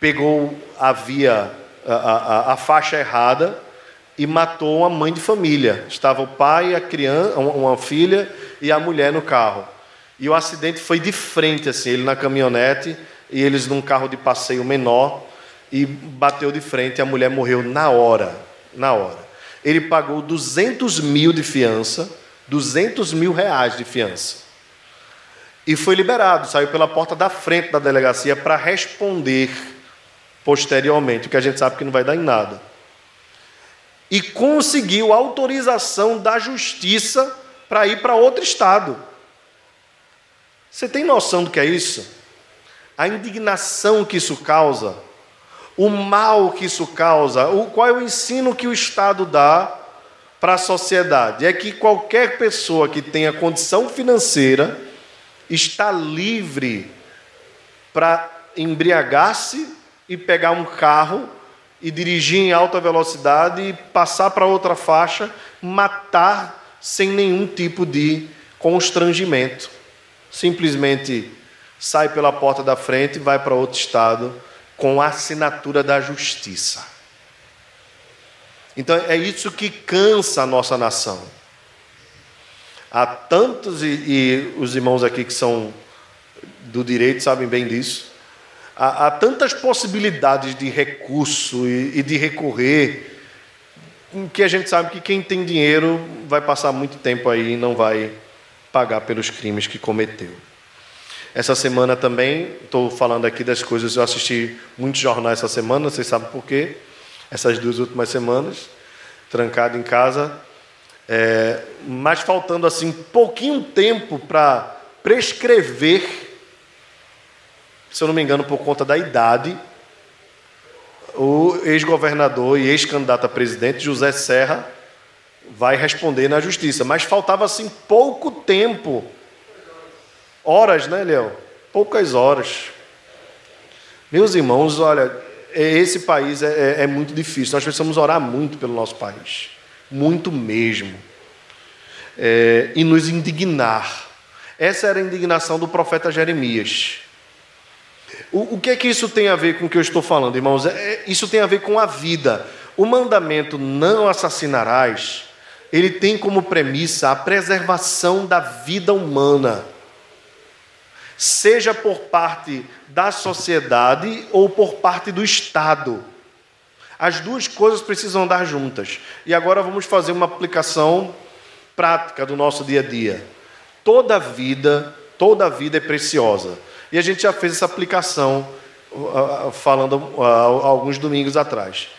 pegou a via, a, a, a faixa errada e matou uma mãe de família. Estava o pai, a criança, uma filha e a mulher no carro. E o acidente foi de frente, assim, ele na caminhonete e eles num carro de passeio menor e bateu de frente. A mulher morreu na hora, na hora. Ele pagou 200 mil de fiança, 200 mil reais de fiança. E foi liberado, saiu pela porta da frente da delegacia para responder posteriormente, o que a gente sabe que não vai dar em nada e conseguiu autorização da justiça para ir para outro estado. Você tem noção do que é isso? A indignação que isso causa, o mal que isso causa, o, qual é o ensino que o Estado dá para a sociedade? É que qualquer pessoa que tenha condição financeira está livre para embriagar-se e pegar um carro e dirigir em alta velocidade e passar para outra faixa, matar sem nenhum tipo de constrangimento. Simplesmente sai pela porta da frente e vai para outro estado com a assinatura da justiça. Então é isso que cansa a nossa nação. Há tantos, e, e os irmãos aqui que são do direito sabem bem disso, há, há tantas possibilidades de recurso e, e de recorrer que a gente sabe que quem tem dinheiro vai passar muito tempo aí e não vai pagar pelos crimes que cometeu. Essa semana também, estou falando aqui das coisas, eu assisti muitos jornais essa semana, vocês sabem por quê? Essas duas últimas semanas, trancado em casa, é, mas faltando assim pouquinho tempo para prescrever se eu não me engano, por conta da idade, o ex-governador e ex-candidato a presidente, José Serra, vai responder na justiça. Mas faltava assim pouco tempo. Horas, né, Léo? Poucas horas. Meus irmãos, olha, esse país é, é, é, muito difícil. Nós precisamos orar muito pelo nosso país. Muito mesmo. É, e nos indignar. Essa era a indignação do profeta Jeremias. O, o que é que isso tem a ver com o que eu estou falando, irmãos? É, é, isso tem a ver com a vida. O mandamento não assassinarás, ele tem como premissa a preservação da vida humana, seja por parte da sociedade ou por parte do Estado. As duas coisas precisam andar juntas. E agora vamos fazer uma aplicação prática do nosso dia a dia. Toda vida, toda vida é preciosa. E a gente já fez essa aplicação falando alguns domingos atrás.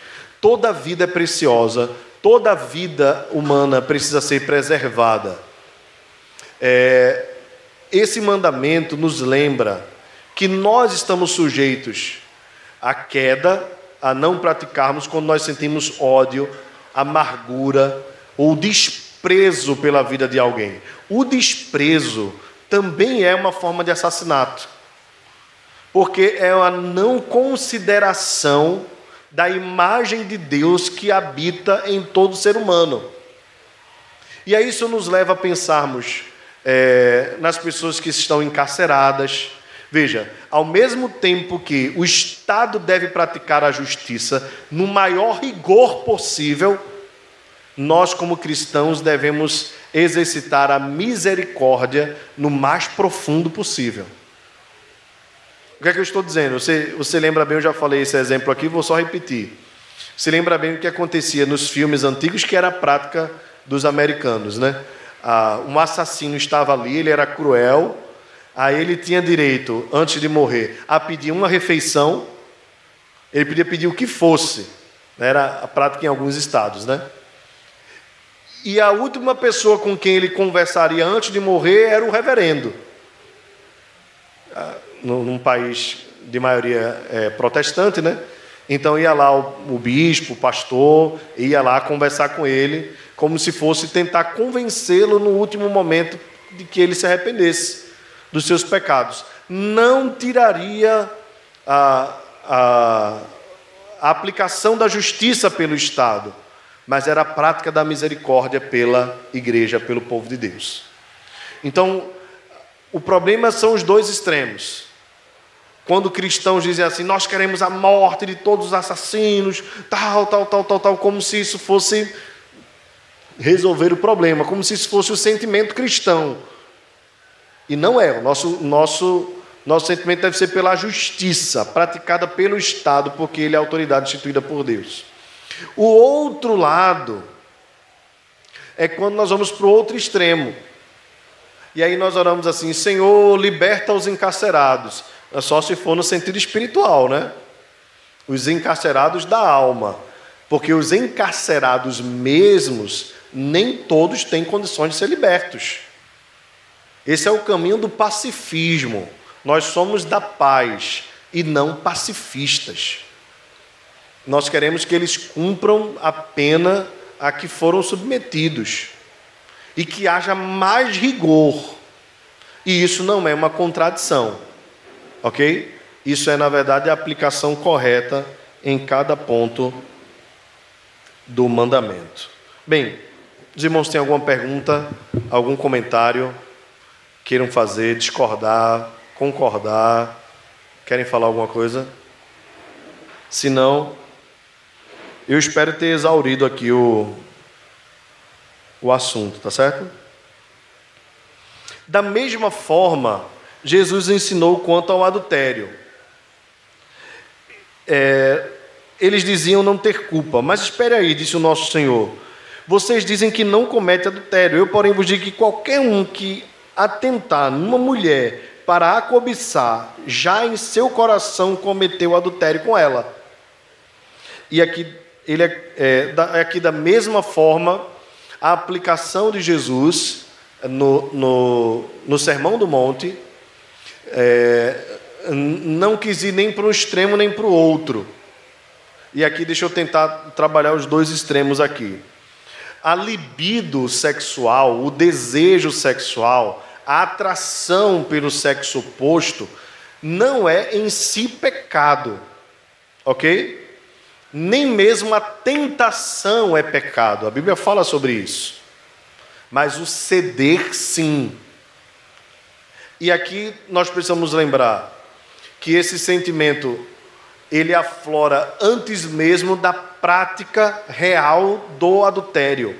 Toda vida é preciosa, toda vida humana precisa ser preservada. É, esse mandamento nos lembra que nós estamos sujeitos à queda, a não praticarmos quando nós sentimos ódio, amargura ou desprezo pela vida de alguém. O desprezo também é uma forma de assassinato porque é a não consideração da imagem de Deus que habita em todo ser humano. E aí isso nos leva a pensarmos é, nas pessoas que estão encarceradas. Veja, ao mesmo tempo que o Estado deve praticar a justiça no maior rigor possível, nós, como cristãos, devemos exercitar a misericórdia no mais profundo possível. O que é que eu estou dizendo? Você, você lembra bem, eu já falei esse exemplo aqui, vou só repetir. Você lembra bem o que acontecia nos filmes antigos, que era a prática dos americanos, né? ah, um assassino estava ali, ele era cruel, aí ele tinha direito, antes de morrer, a pedir uma refeição, ele podia pedir o que fosse, né? era a prática em alguns estados, né? E a última pessoa com quem ele conversaria antes de morrer era o reverendo. Ah, num país de maioria é, protestante, né? Então ia lá o, o bispo, o pastor, ia lá conversar com ele, como se fosse tentar convencê-lo no último momento de que ele se arrependesse dos seus pecados. Não tiraria a, a, a aplicação da justiça pelo Estado, mas era a prática da misericórdia pela igreja, pelo povo de Deus. Então, o problema são os dois extremos. Quando cristãos dizem assim, nós queremos a morte de todos os assassinos, tal, tal, tal, tal, tal, como se isso fosse resolver o problema, como se isso fosse o sentimento cristão. E não é. O nosso, nosso, nosso sentimento deve ser pela justiça, praticada pelo Estado, porque ele é autoridade instituída por Deus. O outro lado é quando nós vamos para o outro extremo. E aí nós oramos assim: Senhor, liberta os encarcerados. É só se for no sentido espiritual, né? Os encarcerados da alma. Porque os encarcerados mesmos, nem todos têm condições de ser libertos. Esse é o caminho do pacifismo. Nós somos da paz e não pacifistas. Nós queremos que eles cumpram a pena a que foram submetidos e que haja mais rigor. E isso não é uma contradição. Ok? Isso é, na verdade, a aplicação correta em cada ponto do mandamento. Bem, os irmãos têm alguma pergunta, algum comentário? Queiram fazer, discordar, concordar? Querem falar alguma coisa? Se não, eu espero ter exaurido aqui o, o assunto, tá certo? Da mesma forma, Jesus ensinou quanto ao adultério. É, eles diziam não ter culpa, mas espere aí, disse o nosso Senhor. Vocês dizem que não comete adultério. Eu, porém, vos digo que qualquer um que atentar numa mulher para a cobiçar, já em seu coração cometeu adultério com ela. E aqui, ele é, é, é aqui da mesma forma a aplicação de Jesus no, no, no Sermão do Monte é, não quis ir nem para um extremo nem para o outro. E aqui deixa eu tentar trabalhar os dois extremos aqui. A libido sexual, o desejo sexual, a atração pelo sexo oposto, não é em si pecado, ok? Nem mesmo a tentação é pecado, a Bíblia fala sobre isso. Mas o ceder, sim. E aqui nós precisamos lembrar que esse sentimento ele aflora antes mesmo da prática real do adultério,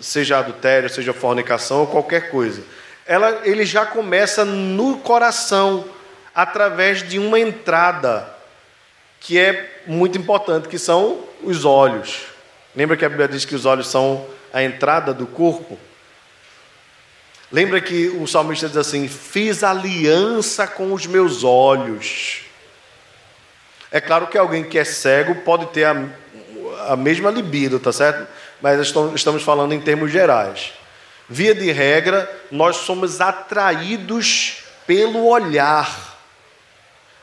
seja adultério, seja fornicação ou qualquer coisa. Ela, ele já começa no coração através de uma entrada que é muito importante, que são os olhos. Lembra que a Bíblia diz que os olhos são a entrada do corpo? Lembra que o salmista diz assim: Fiz aliança com os meus olhos. É claro que alguém que é cego pode ter a, a mesma libido, tá certo? Mas estamos falando em termos gerais. Via de regra, nós somos atraídos pelo olhar.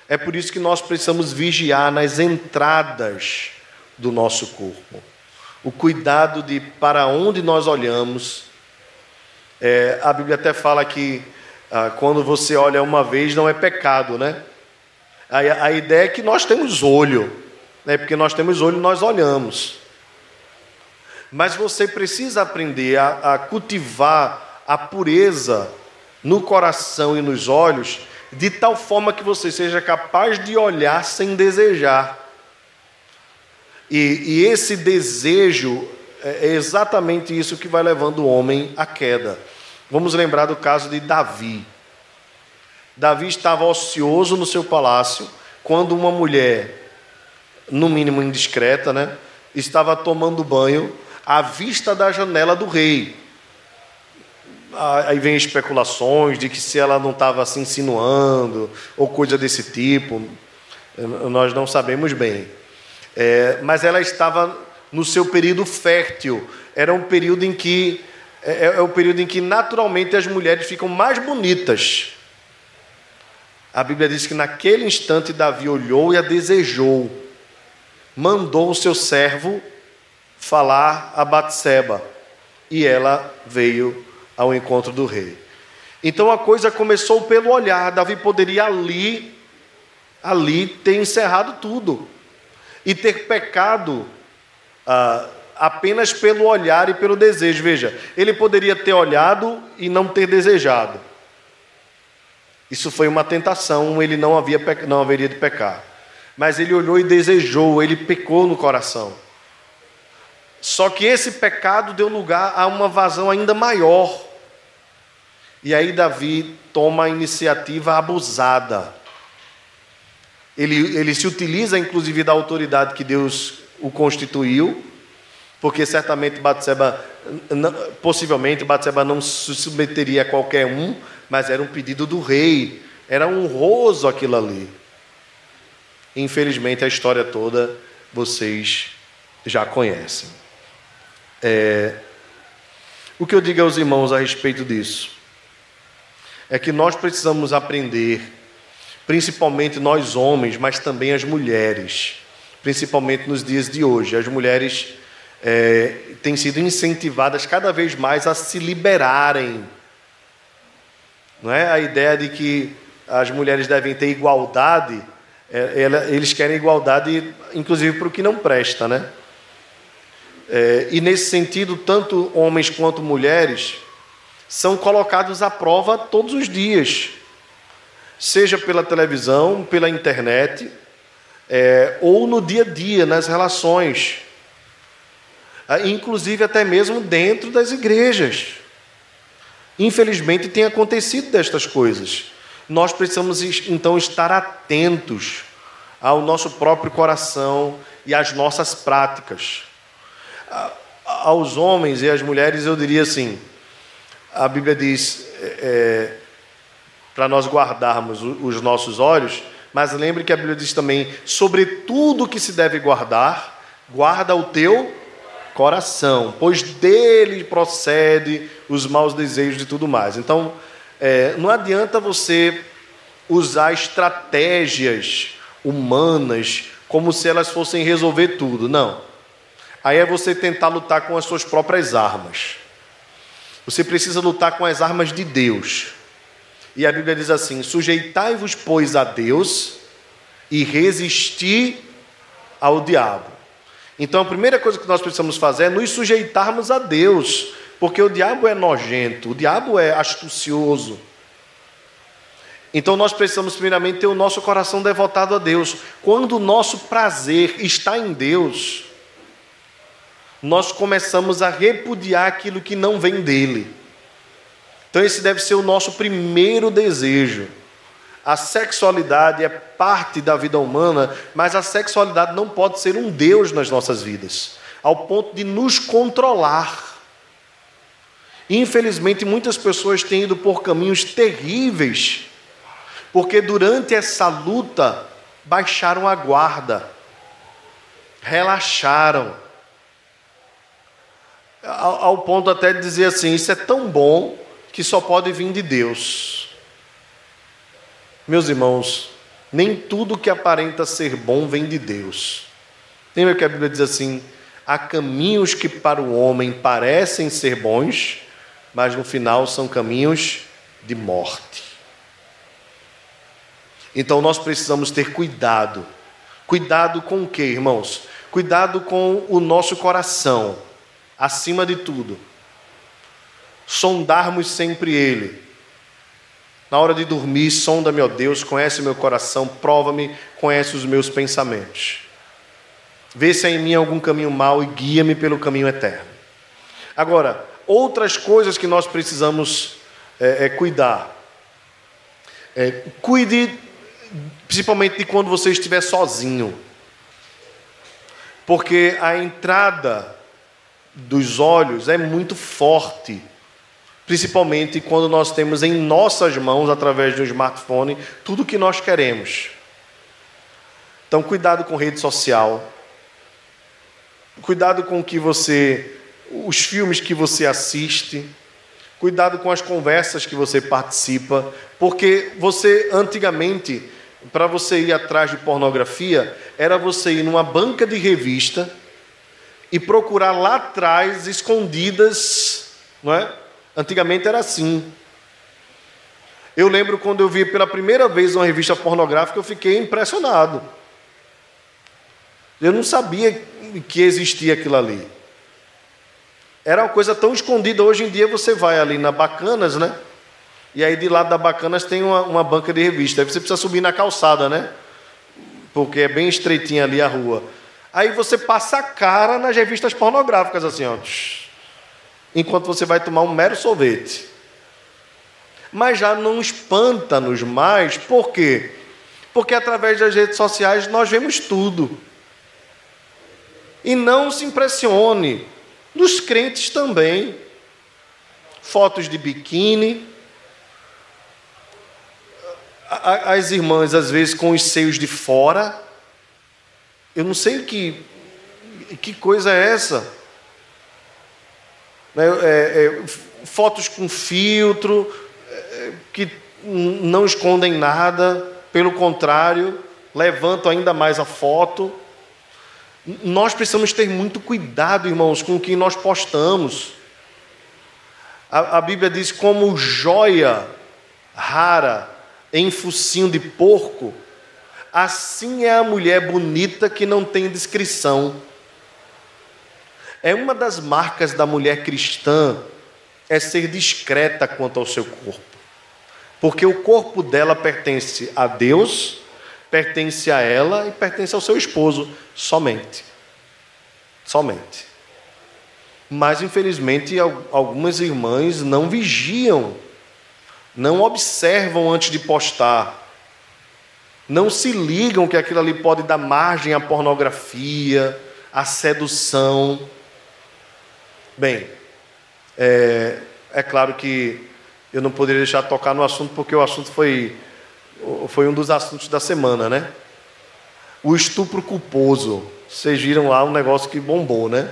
É por isso que nós precisamos vigiar nas entradas do nosso corpo. O cuidado de para onde nós olhamos é, a Bíblia até fala que ah, quando você olha uma vez não é pecado, né? A, a ideia é que nós temos olho, né? porque nós temos olho, nós olhamos. Mas você precisa aprender a, a cultivar a pureza no coração e nos olhos, de tal forma que você seja capaz de olhar sem desejar. E, e, esse desejo é, é exatamente isso que vai levando o homem à queda. Vamos lembrar do caso de Davi. Davi estava ocioso no seu palácio quando uma mulher, no mínimo indiscreta, né, estava tomando banho à vista da janela do rei. Aí vem especulações de que se ela não estava se insinuando ou coisa desse tipo, nós não sabemos bem. É, mas ela estava no seu período fértil. Era um período em que é, é o período em que naturalmente as mulheres ficam mais bonitas. A Bíblia diz que naquele instante Davi olhou e a desejou. Mandou o seu servo falar a Batseba e ela veio ao encontro do rei. Então a coisa começou pelo olhar. Davi poderia ali, ali ter encerrado tudo e ter pecado ah, apenas pelo olhar e pelo desejo. Veja, ele poderia ter olhado e não ter desejado. Isso foi uma tentação, ele não, havia, não haveria de pecar. Mas ele olhou e desejou, ele pecou no coração. Só que esse pecado deu lugar a uma vazão ainda maior. E aí Davi toma a iniciativa abusada. Ele, ele se utiliza, inclusive, da autoridade que Deus o constituiu, porque certamente Batseba, possivelmente Batseba não se submeteria a qualquer um, mas era um pedido do rei, era honroso aquilo ali. Infelizmente, a história toda vocês já conhecem. É, o que eu digo aos irmãos a respeito disso é que nós precisamos aprender, principalmente nós homens, mas também as mulheres, principalmente nos dias de hoje. As mulheres é, têm sido incentivadas cada vez mais a se liberarem. Não é a ideia de que as mulheres devem ter igualdade, é, eles querem igualdade, inclusive para o que não presta, né? É, e nesse sentido, tanto homens quanto mulheres são colocados à prova todos os dias, seja pela televisão, pela internet, é, ou no dia a dia, nas relações, ah, inclusive até mesmo dentro das igrejas. Infelizmente tem acontecido destas coisas. Nós precisamos então estar atentos ao nosso próprio coração e às nossas práticas aos homens e às mulheres, eu diria assim: a Bíblia diz é, é para nós guardarmos os nossos olhos, mas lembre que a Bíblia diz também: sobre tudo que se deve guardar, guarda o teu coração, pois dele procede os maus desejos e tudo mais. Então, é, não adianta você usar estratégias humanas como se elas fossem resolver tudo, não. Aí é você tentar lutar com as suas próprias armas. Você precisa lutar com as armas de Deus. E a Bíblia diz assim: sujeitai-vos, pois, a Deus e resisti ao diabo. Então a primeira coisa que nós precisamos fazer é nos sujeitarmos a Deus, porque o diabo é nojento, o diabo é astucioso. Então nós precisamos primeiramente ter o nosso coração devotado a Deus. Quando o nosso prazer está em Deus, nós começamos a repudiar aquilo que não vem dele. Então, esse deve ser o nosso primeiro desejo. A sexualidade é parte da vida humana, mas a sexualidade não pode ser um Deus nas nossas vidas, ao ponto de nos controlar. Infelizmente, muitas pessoas têm ido por caminhos terríveis, porque durante essa luta baixaram a guarda, relaxaram, ao, ao ponto até de dizer assim: isso é tão bom que só pode vir de Deus. Meus irmãos, nem tudo que aparenta ser bom vem de Deus. Lembra que a Bíblia diz assim: há caminhos que para o homem parecem ser bons, mas no final são caminhos de morte. Então nós precisamos ter cuidado. Cuidado com o que, irmãos? Cuidado com o nosso coração acima de tudo, sondarmos sempre Ele. Na hora de dormir, sonda-me, ó Deus, conhece meu coração, prova-me, conhece os meus pensamentos. Vê se há em mim algum caminho mau e guia-me pelo caminho eterno. Agora, outras coisas que nós precisamos é, é, cuidar. É, cuide principalmente de quando você estiver sozinho. Porque a entrada dos olhos é muito forte principalmente quando nós temos em nossas mãos, através de um smartphone, tudo o que nós queremos. Então, cuidado com rede social. Cuidado com que você, os filmes que você assiste. Cuidado com as conversas que você participa, porque você antigamente, para você ir atrás de pornografia, era você ir numa banca de revista e procurar lá atrás escondidas, não é? Antigamente era assim. Eu lembro quando eu vi pela primeira vez uma revista pornográfica, eu fiquei impressionado. Eu não sabia que existia aquilo ali. Era uma coisa tão escondida. Hoje em dia você vai ali na Bacanas, né? E aí de lado da Bacanas tem uma, uma banca de revista. Aí você precisa subir na calçada, né? Porque é bem estreitinha ali a rua. Aí você passa a cara nas revistas pornográficas, assim, ó. Enquanto você vai tomar um mero sorvete. Mas já não espanta-nos mais, por quê? Porque através das redes sociais nós vemos tudo. E não se impressione, dos crentes também. Fotos de biquíni. As irmãs, às vezes, com os seios de fora. Eu não sei que, que coisa é essa. É, é, é, fotos com filtro, é, que não escondem nada, pelo contrário, levantam ainda mais a foto. Nós precisamos ter muito cuidado, irmãos, com o que nós postamos. A, a Bíblia diz: como joia rara em focinho de porco, assim é a mulher bonita que não tem descrição. É uma das marcas da mulher cristã é ser discreta quanto ao seu corpo. Porque o corpo dela pertence a Deus pertence a ela e pertence ao seu esposo somente. Somente. Mas, infelizmente, algumas irmãs não vigiam, não observam antes de postar, não se ligam que aquilo ali pode dar margem à pornografia, à sedução. Bem, é, é claro que eu não poderia deixar de tocar no assunto, porque o assunto foi foi um dos assuntos da semana, né? O estupro culposo. Vocês viram lá um negócio que bombou, né?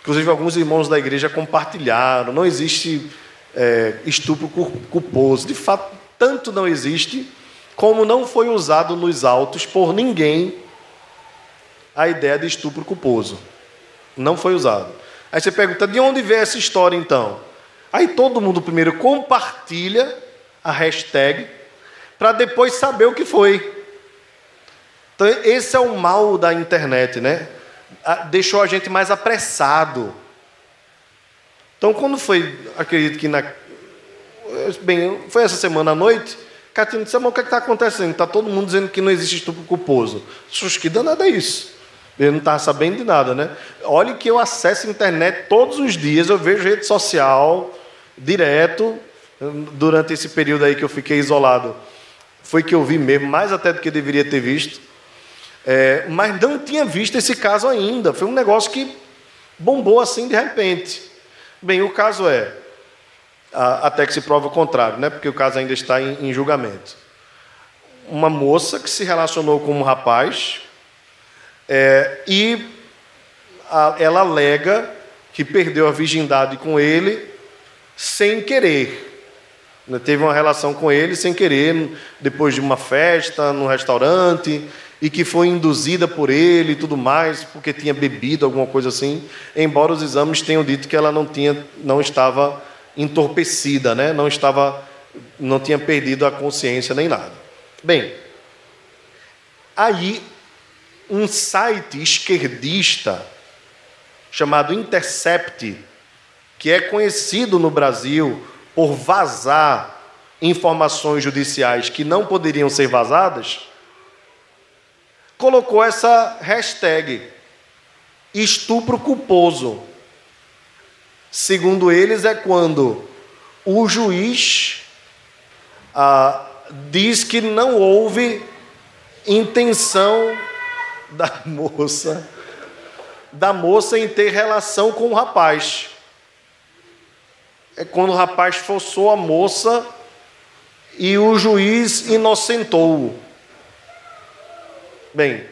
Inclusive, alguns irmãos da igreja compartilharam. Não existe é, estupro culposo. De fato, tanto não existe, como não foi usado nos autos por ninguém a ideia de estupro culposo. Não foi usado. Aí você pergunta, de onde veio essa história então? Aí todo mundo primeiro compartilha a hashtag para depois saber o que foi. Então, esse é o mal da internet, né? Deixou a gente mais apressado. Então, quando foi, acredito que na. Bem, foi essa semana à noite, Catina disse: o que é está acontecendo? Está todo mundo dizendo que não existe estupro culposo. Sus, que danada é isso? Eu não estava sabendo de nada, né? Olhe que eu acesso a internet todos os dias, eu vejo rede social direto, durante esse período aí que eu fiquei isolado foi que eu vi mesmo, mais até do que deveria ter visto. É, mas não tinha visto esse caso ainda. Foi um negócio que bombou assim de repente. Bem, o caso é, até que se prova o contrário, né? porque o caso ainda está em, em julgamento. Uma moça que se relacionou com um rapaz é, e a, ela alega que perdeu a virgindade com ele sem querer. Né, teve uma relação com ele sem querer, depois de uma festa, no restaurante, e que foi induzida por ele e tudo mais, porque tinha bebido alguma coisa assim, embora os exames tenham dito que ela não tinha, não estava entorpecida, né? não estava, não tinha perdido a consciência nem nada. Bem, aí um site esquerdista chamado Intercept, que é conhecido no Brasil por vazar informações judiciais que não poderiam ser vazadas, colocou essa hashtag estupro culposo. Segundo eles, é quando o juiz ah, diz que não houve intenção da moça da moça em ter relação com o rapaz. é quando o rapaz forçou a moça e o juiz inocentou. Bem,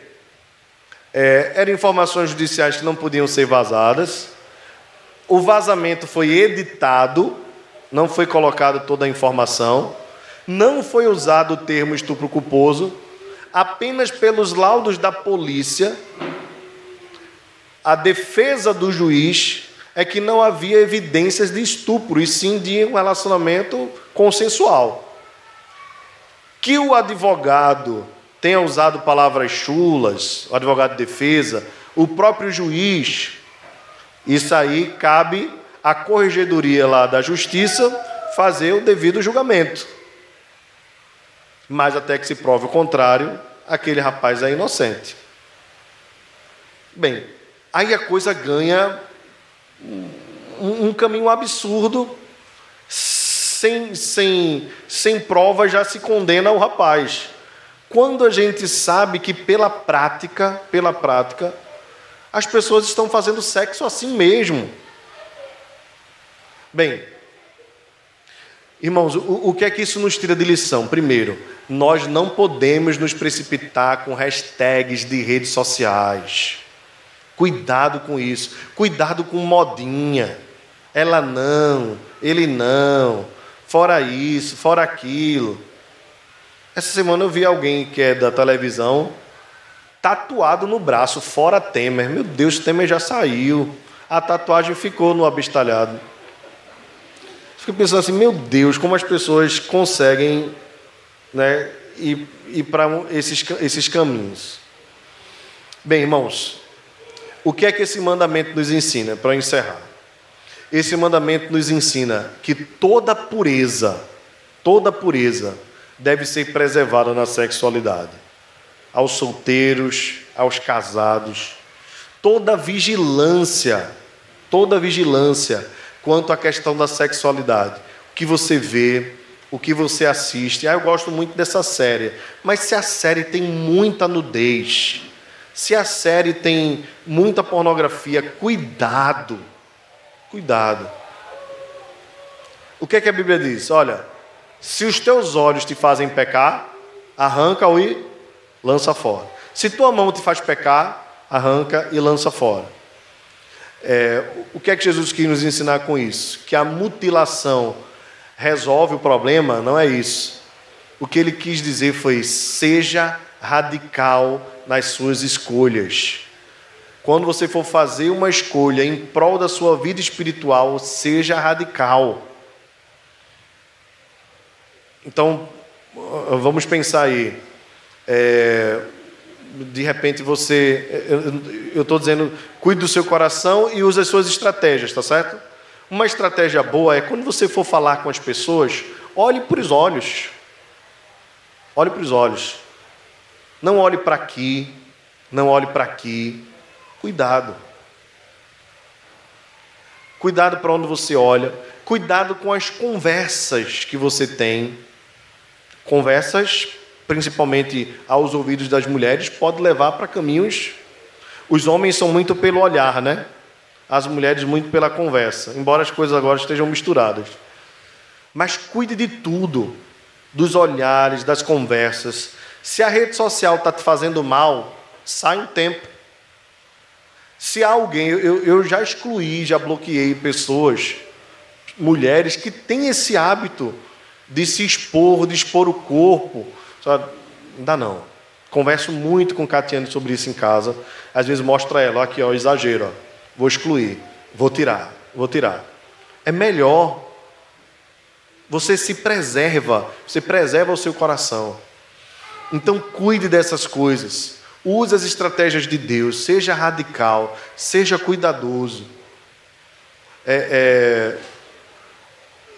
é, eram informações judiciais que não podiam ser vazadas. O vazamento foi editado, não foi colocado toda a informação. Não foi usado o termo estupro culposo, apenas pelos laudos da polícia. A defesa do juiz é que não havia evidências de estupro, e sim de um relacionamento consensual. Que o advogado tenha usado palavras chulas, o advogado de defesa, o próprio juiz, isso aí cabe à corregedoria lá da justiça fazer o devido julgamento. Mas até que se prove o contrário, aquele rapaz é inocente. Bem, aí a coisa ganha um, caminho absurdo, sem, sem, sem prova já se condena o rapaz. Quando a gente sabe que pela prática, pela prática, as pessoas estão fazendo sexo assim mesmo. Bem, irmãos, o, o que é que isso nos tira de lição? Primeiro, nós não podemos nos precipitar com hashtags de redes sociais. Cuidado com isso. Cuidado com modinha. Ela não, ele não, fora isso, fora aquilo. Essa semana eu vi alguém que é da televisão tatuado no braço, fora Temer. Meu Deus, Temer já saiu. A tatuagem ficou no abestalhado. Fico pensando assim, meu Deus, como as pessoas conseguem né, ir, ir para esses, esses caminhos. Bem, irmãos, o que é que esse mandamento nos ensina? Para encerrar. Esse mandamento nos ensina que toda pureza, toda pureza, deve ser preservada na sexualidade. Aos solteiros, aos casados, toda vigilância, toda vigilância quanto à questão da sexualidade. O que você vê, o que você assiste. Ah, eu gosto muito dessa série, mas se a série tem muita nudez, se a série tem muita pornografia, cuidado. Cuidado. O que é que a Bíblia diz? Olha, se os teus olhos te fazem pecar, arranca-o e lança fora. Se tua mão te faz pecar, arranca e lança fora. É, o que é que Jesus quis nos ensinar com isso? Que a mutilação resolve o problema? Não é isso. O que ele quis dizer foi: seja radical nas suas escolhas. Quando você for fazer uma escolha em prol da sua vida espiritual, seja radical. Então, vamos pensar aí. É, de repente você. Eu estou dizendo, cuide do seu coração e use as suas estratégias, tá certo? Uma estratégia boa é quando você for falar com as pessoas, olhe para os olhos. Olhe para os olhos. Não olhe para aqui, não olhe para aqui. Cuidado. Cuidado para onde você olha. Cuidado com as conversas que você tem Conversas, principalmente aos ouvidos das mulheres, pode levar para caminhos. Os homens são muito pelo olhar, né? As mulheres muito pela conversa, embora as coisas agora estejam misturadas. Mas cuide de tudo, dos olhares, das conversas. Se a rede social está te fazendo mal, sai um tempo. Se alguém, eu, eu já excluí, já bloqueei pessoas, mulheres que têm esse hábito de se expor, de expor o corpo. Sabe? Não dá não. Converso muito com Catiane sobre isso em casa. Às vezes mostro a ela, aqui, ó, exagero, ó. vou excluir, vou tirar, vou tirar. É melhor. Você se preserva, você preserva o seu coração. Então cuide dessas coisas. Use as estratégias de Deus, seja radical, seja cuidadoso. É, é,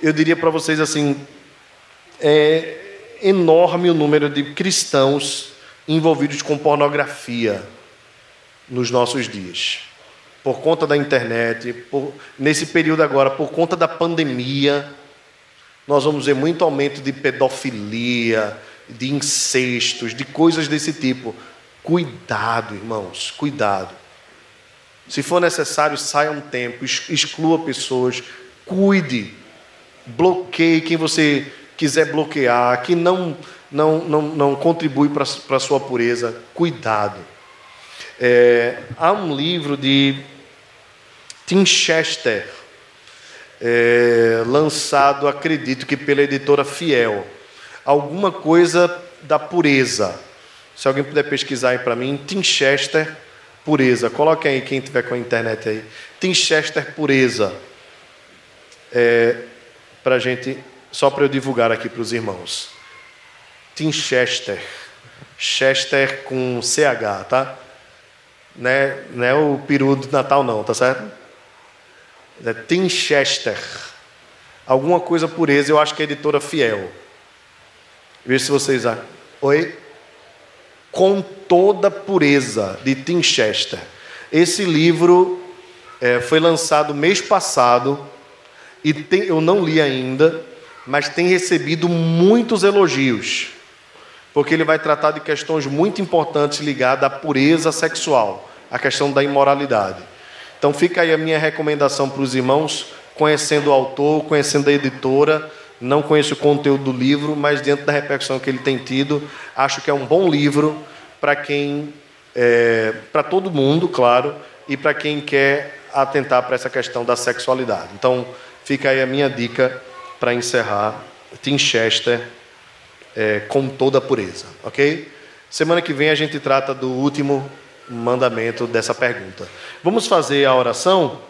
eu diria para vocês assim: é enorme o número de cristãos envolvidos com pornografia nos nossos dias. Por conta da internet, por, nesse período agora, por conta da pandemia, nós vamos ver muito aumento de pedofilia, de incestos, de coisas desse tipo. Cuidado, irmãos, cuidado. Se for necessário, saia um tempo, exclua pessoas, cuide, bloqueie quem você quiser bloquear, que não, não, não, não contribui para a sua pureza, cuidado. É, há um livro de Tim Chester, é, lançado, acredito que pela editora Fiel. Alguma coisa da pureza. Se alguém puder pesquisar aí para mim, Tim Chester, pureza. Coloque aí quem tiver com a internet aí. Tim Chester, pureza. É, para gente, só para eu divulgar aqui para os irmãos. Tim Chester. Chester com CH, tá? É, não é o peru do Natal, não, tá certo? É Tim Chester. Alguma coisa pureza, eu acho que é editora fiel. Veja se vocês. Oi? Com toda pureza, de Tim Chester. Esse livro é, foi lançado mês passado e tem, eu não li ainda, mas tem recebido muitos elogios, porque ele vai tratar de questões muito importantes ligadas à pureza sexual, à questão da imoralidade. Então fica aí a minha recomendação para os irmãos, conhecendo o autor, conhecendo a editora. Não conheço o conteúdo do livro, mas dentro da repercussão que ele tem tido, acho que é um bom livro para quem, é, para todo mundo, claro, e para quem quer atentar para essa questão da sexualidade. Então fica aí a minha dica para encerrar. Tim Chester é, com toda a pureza, ok? Semana que vem a gente trata do último mandamento dessa pergunta. Vamos fazer a oração?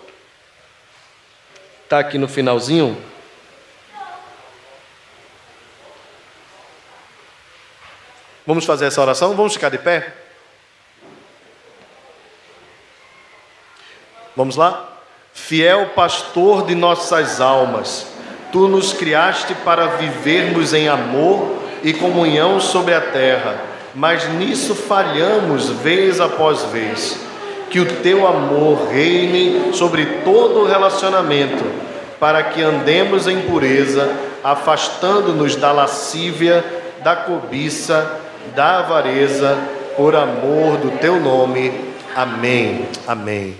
Está aqui no finalzinho. Vamos fazer essa oração? Vamos ficar de pé? Vamos lá? Fiel pastor de nossas almas, tu nos criaste para vivermos em amor e comunhão sobre a terra mas nisso falhamos vez após vez. Que o teu amor reine sobre todo o relacionamento, para que andemos em pureza, afastando-nos da lascívia, da cobiça, da avareza, por amor do teu nome. Amém. Amém.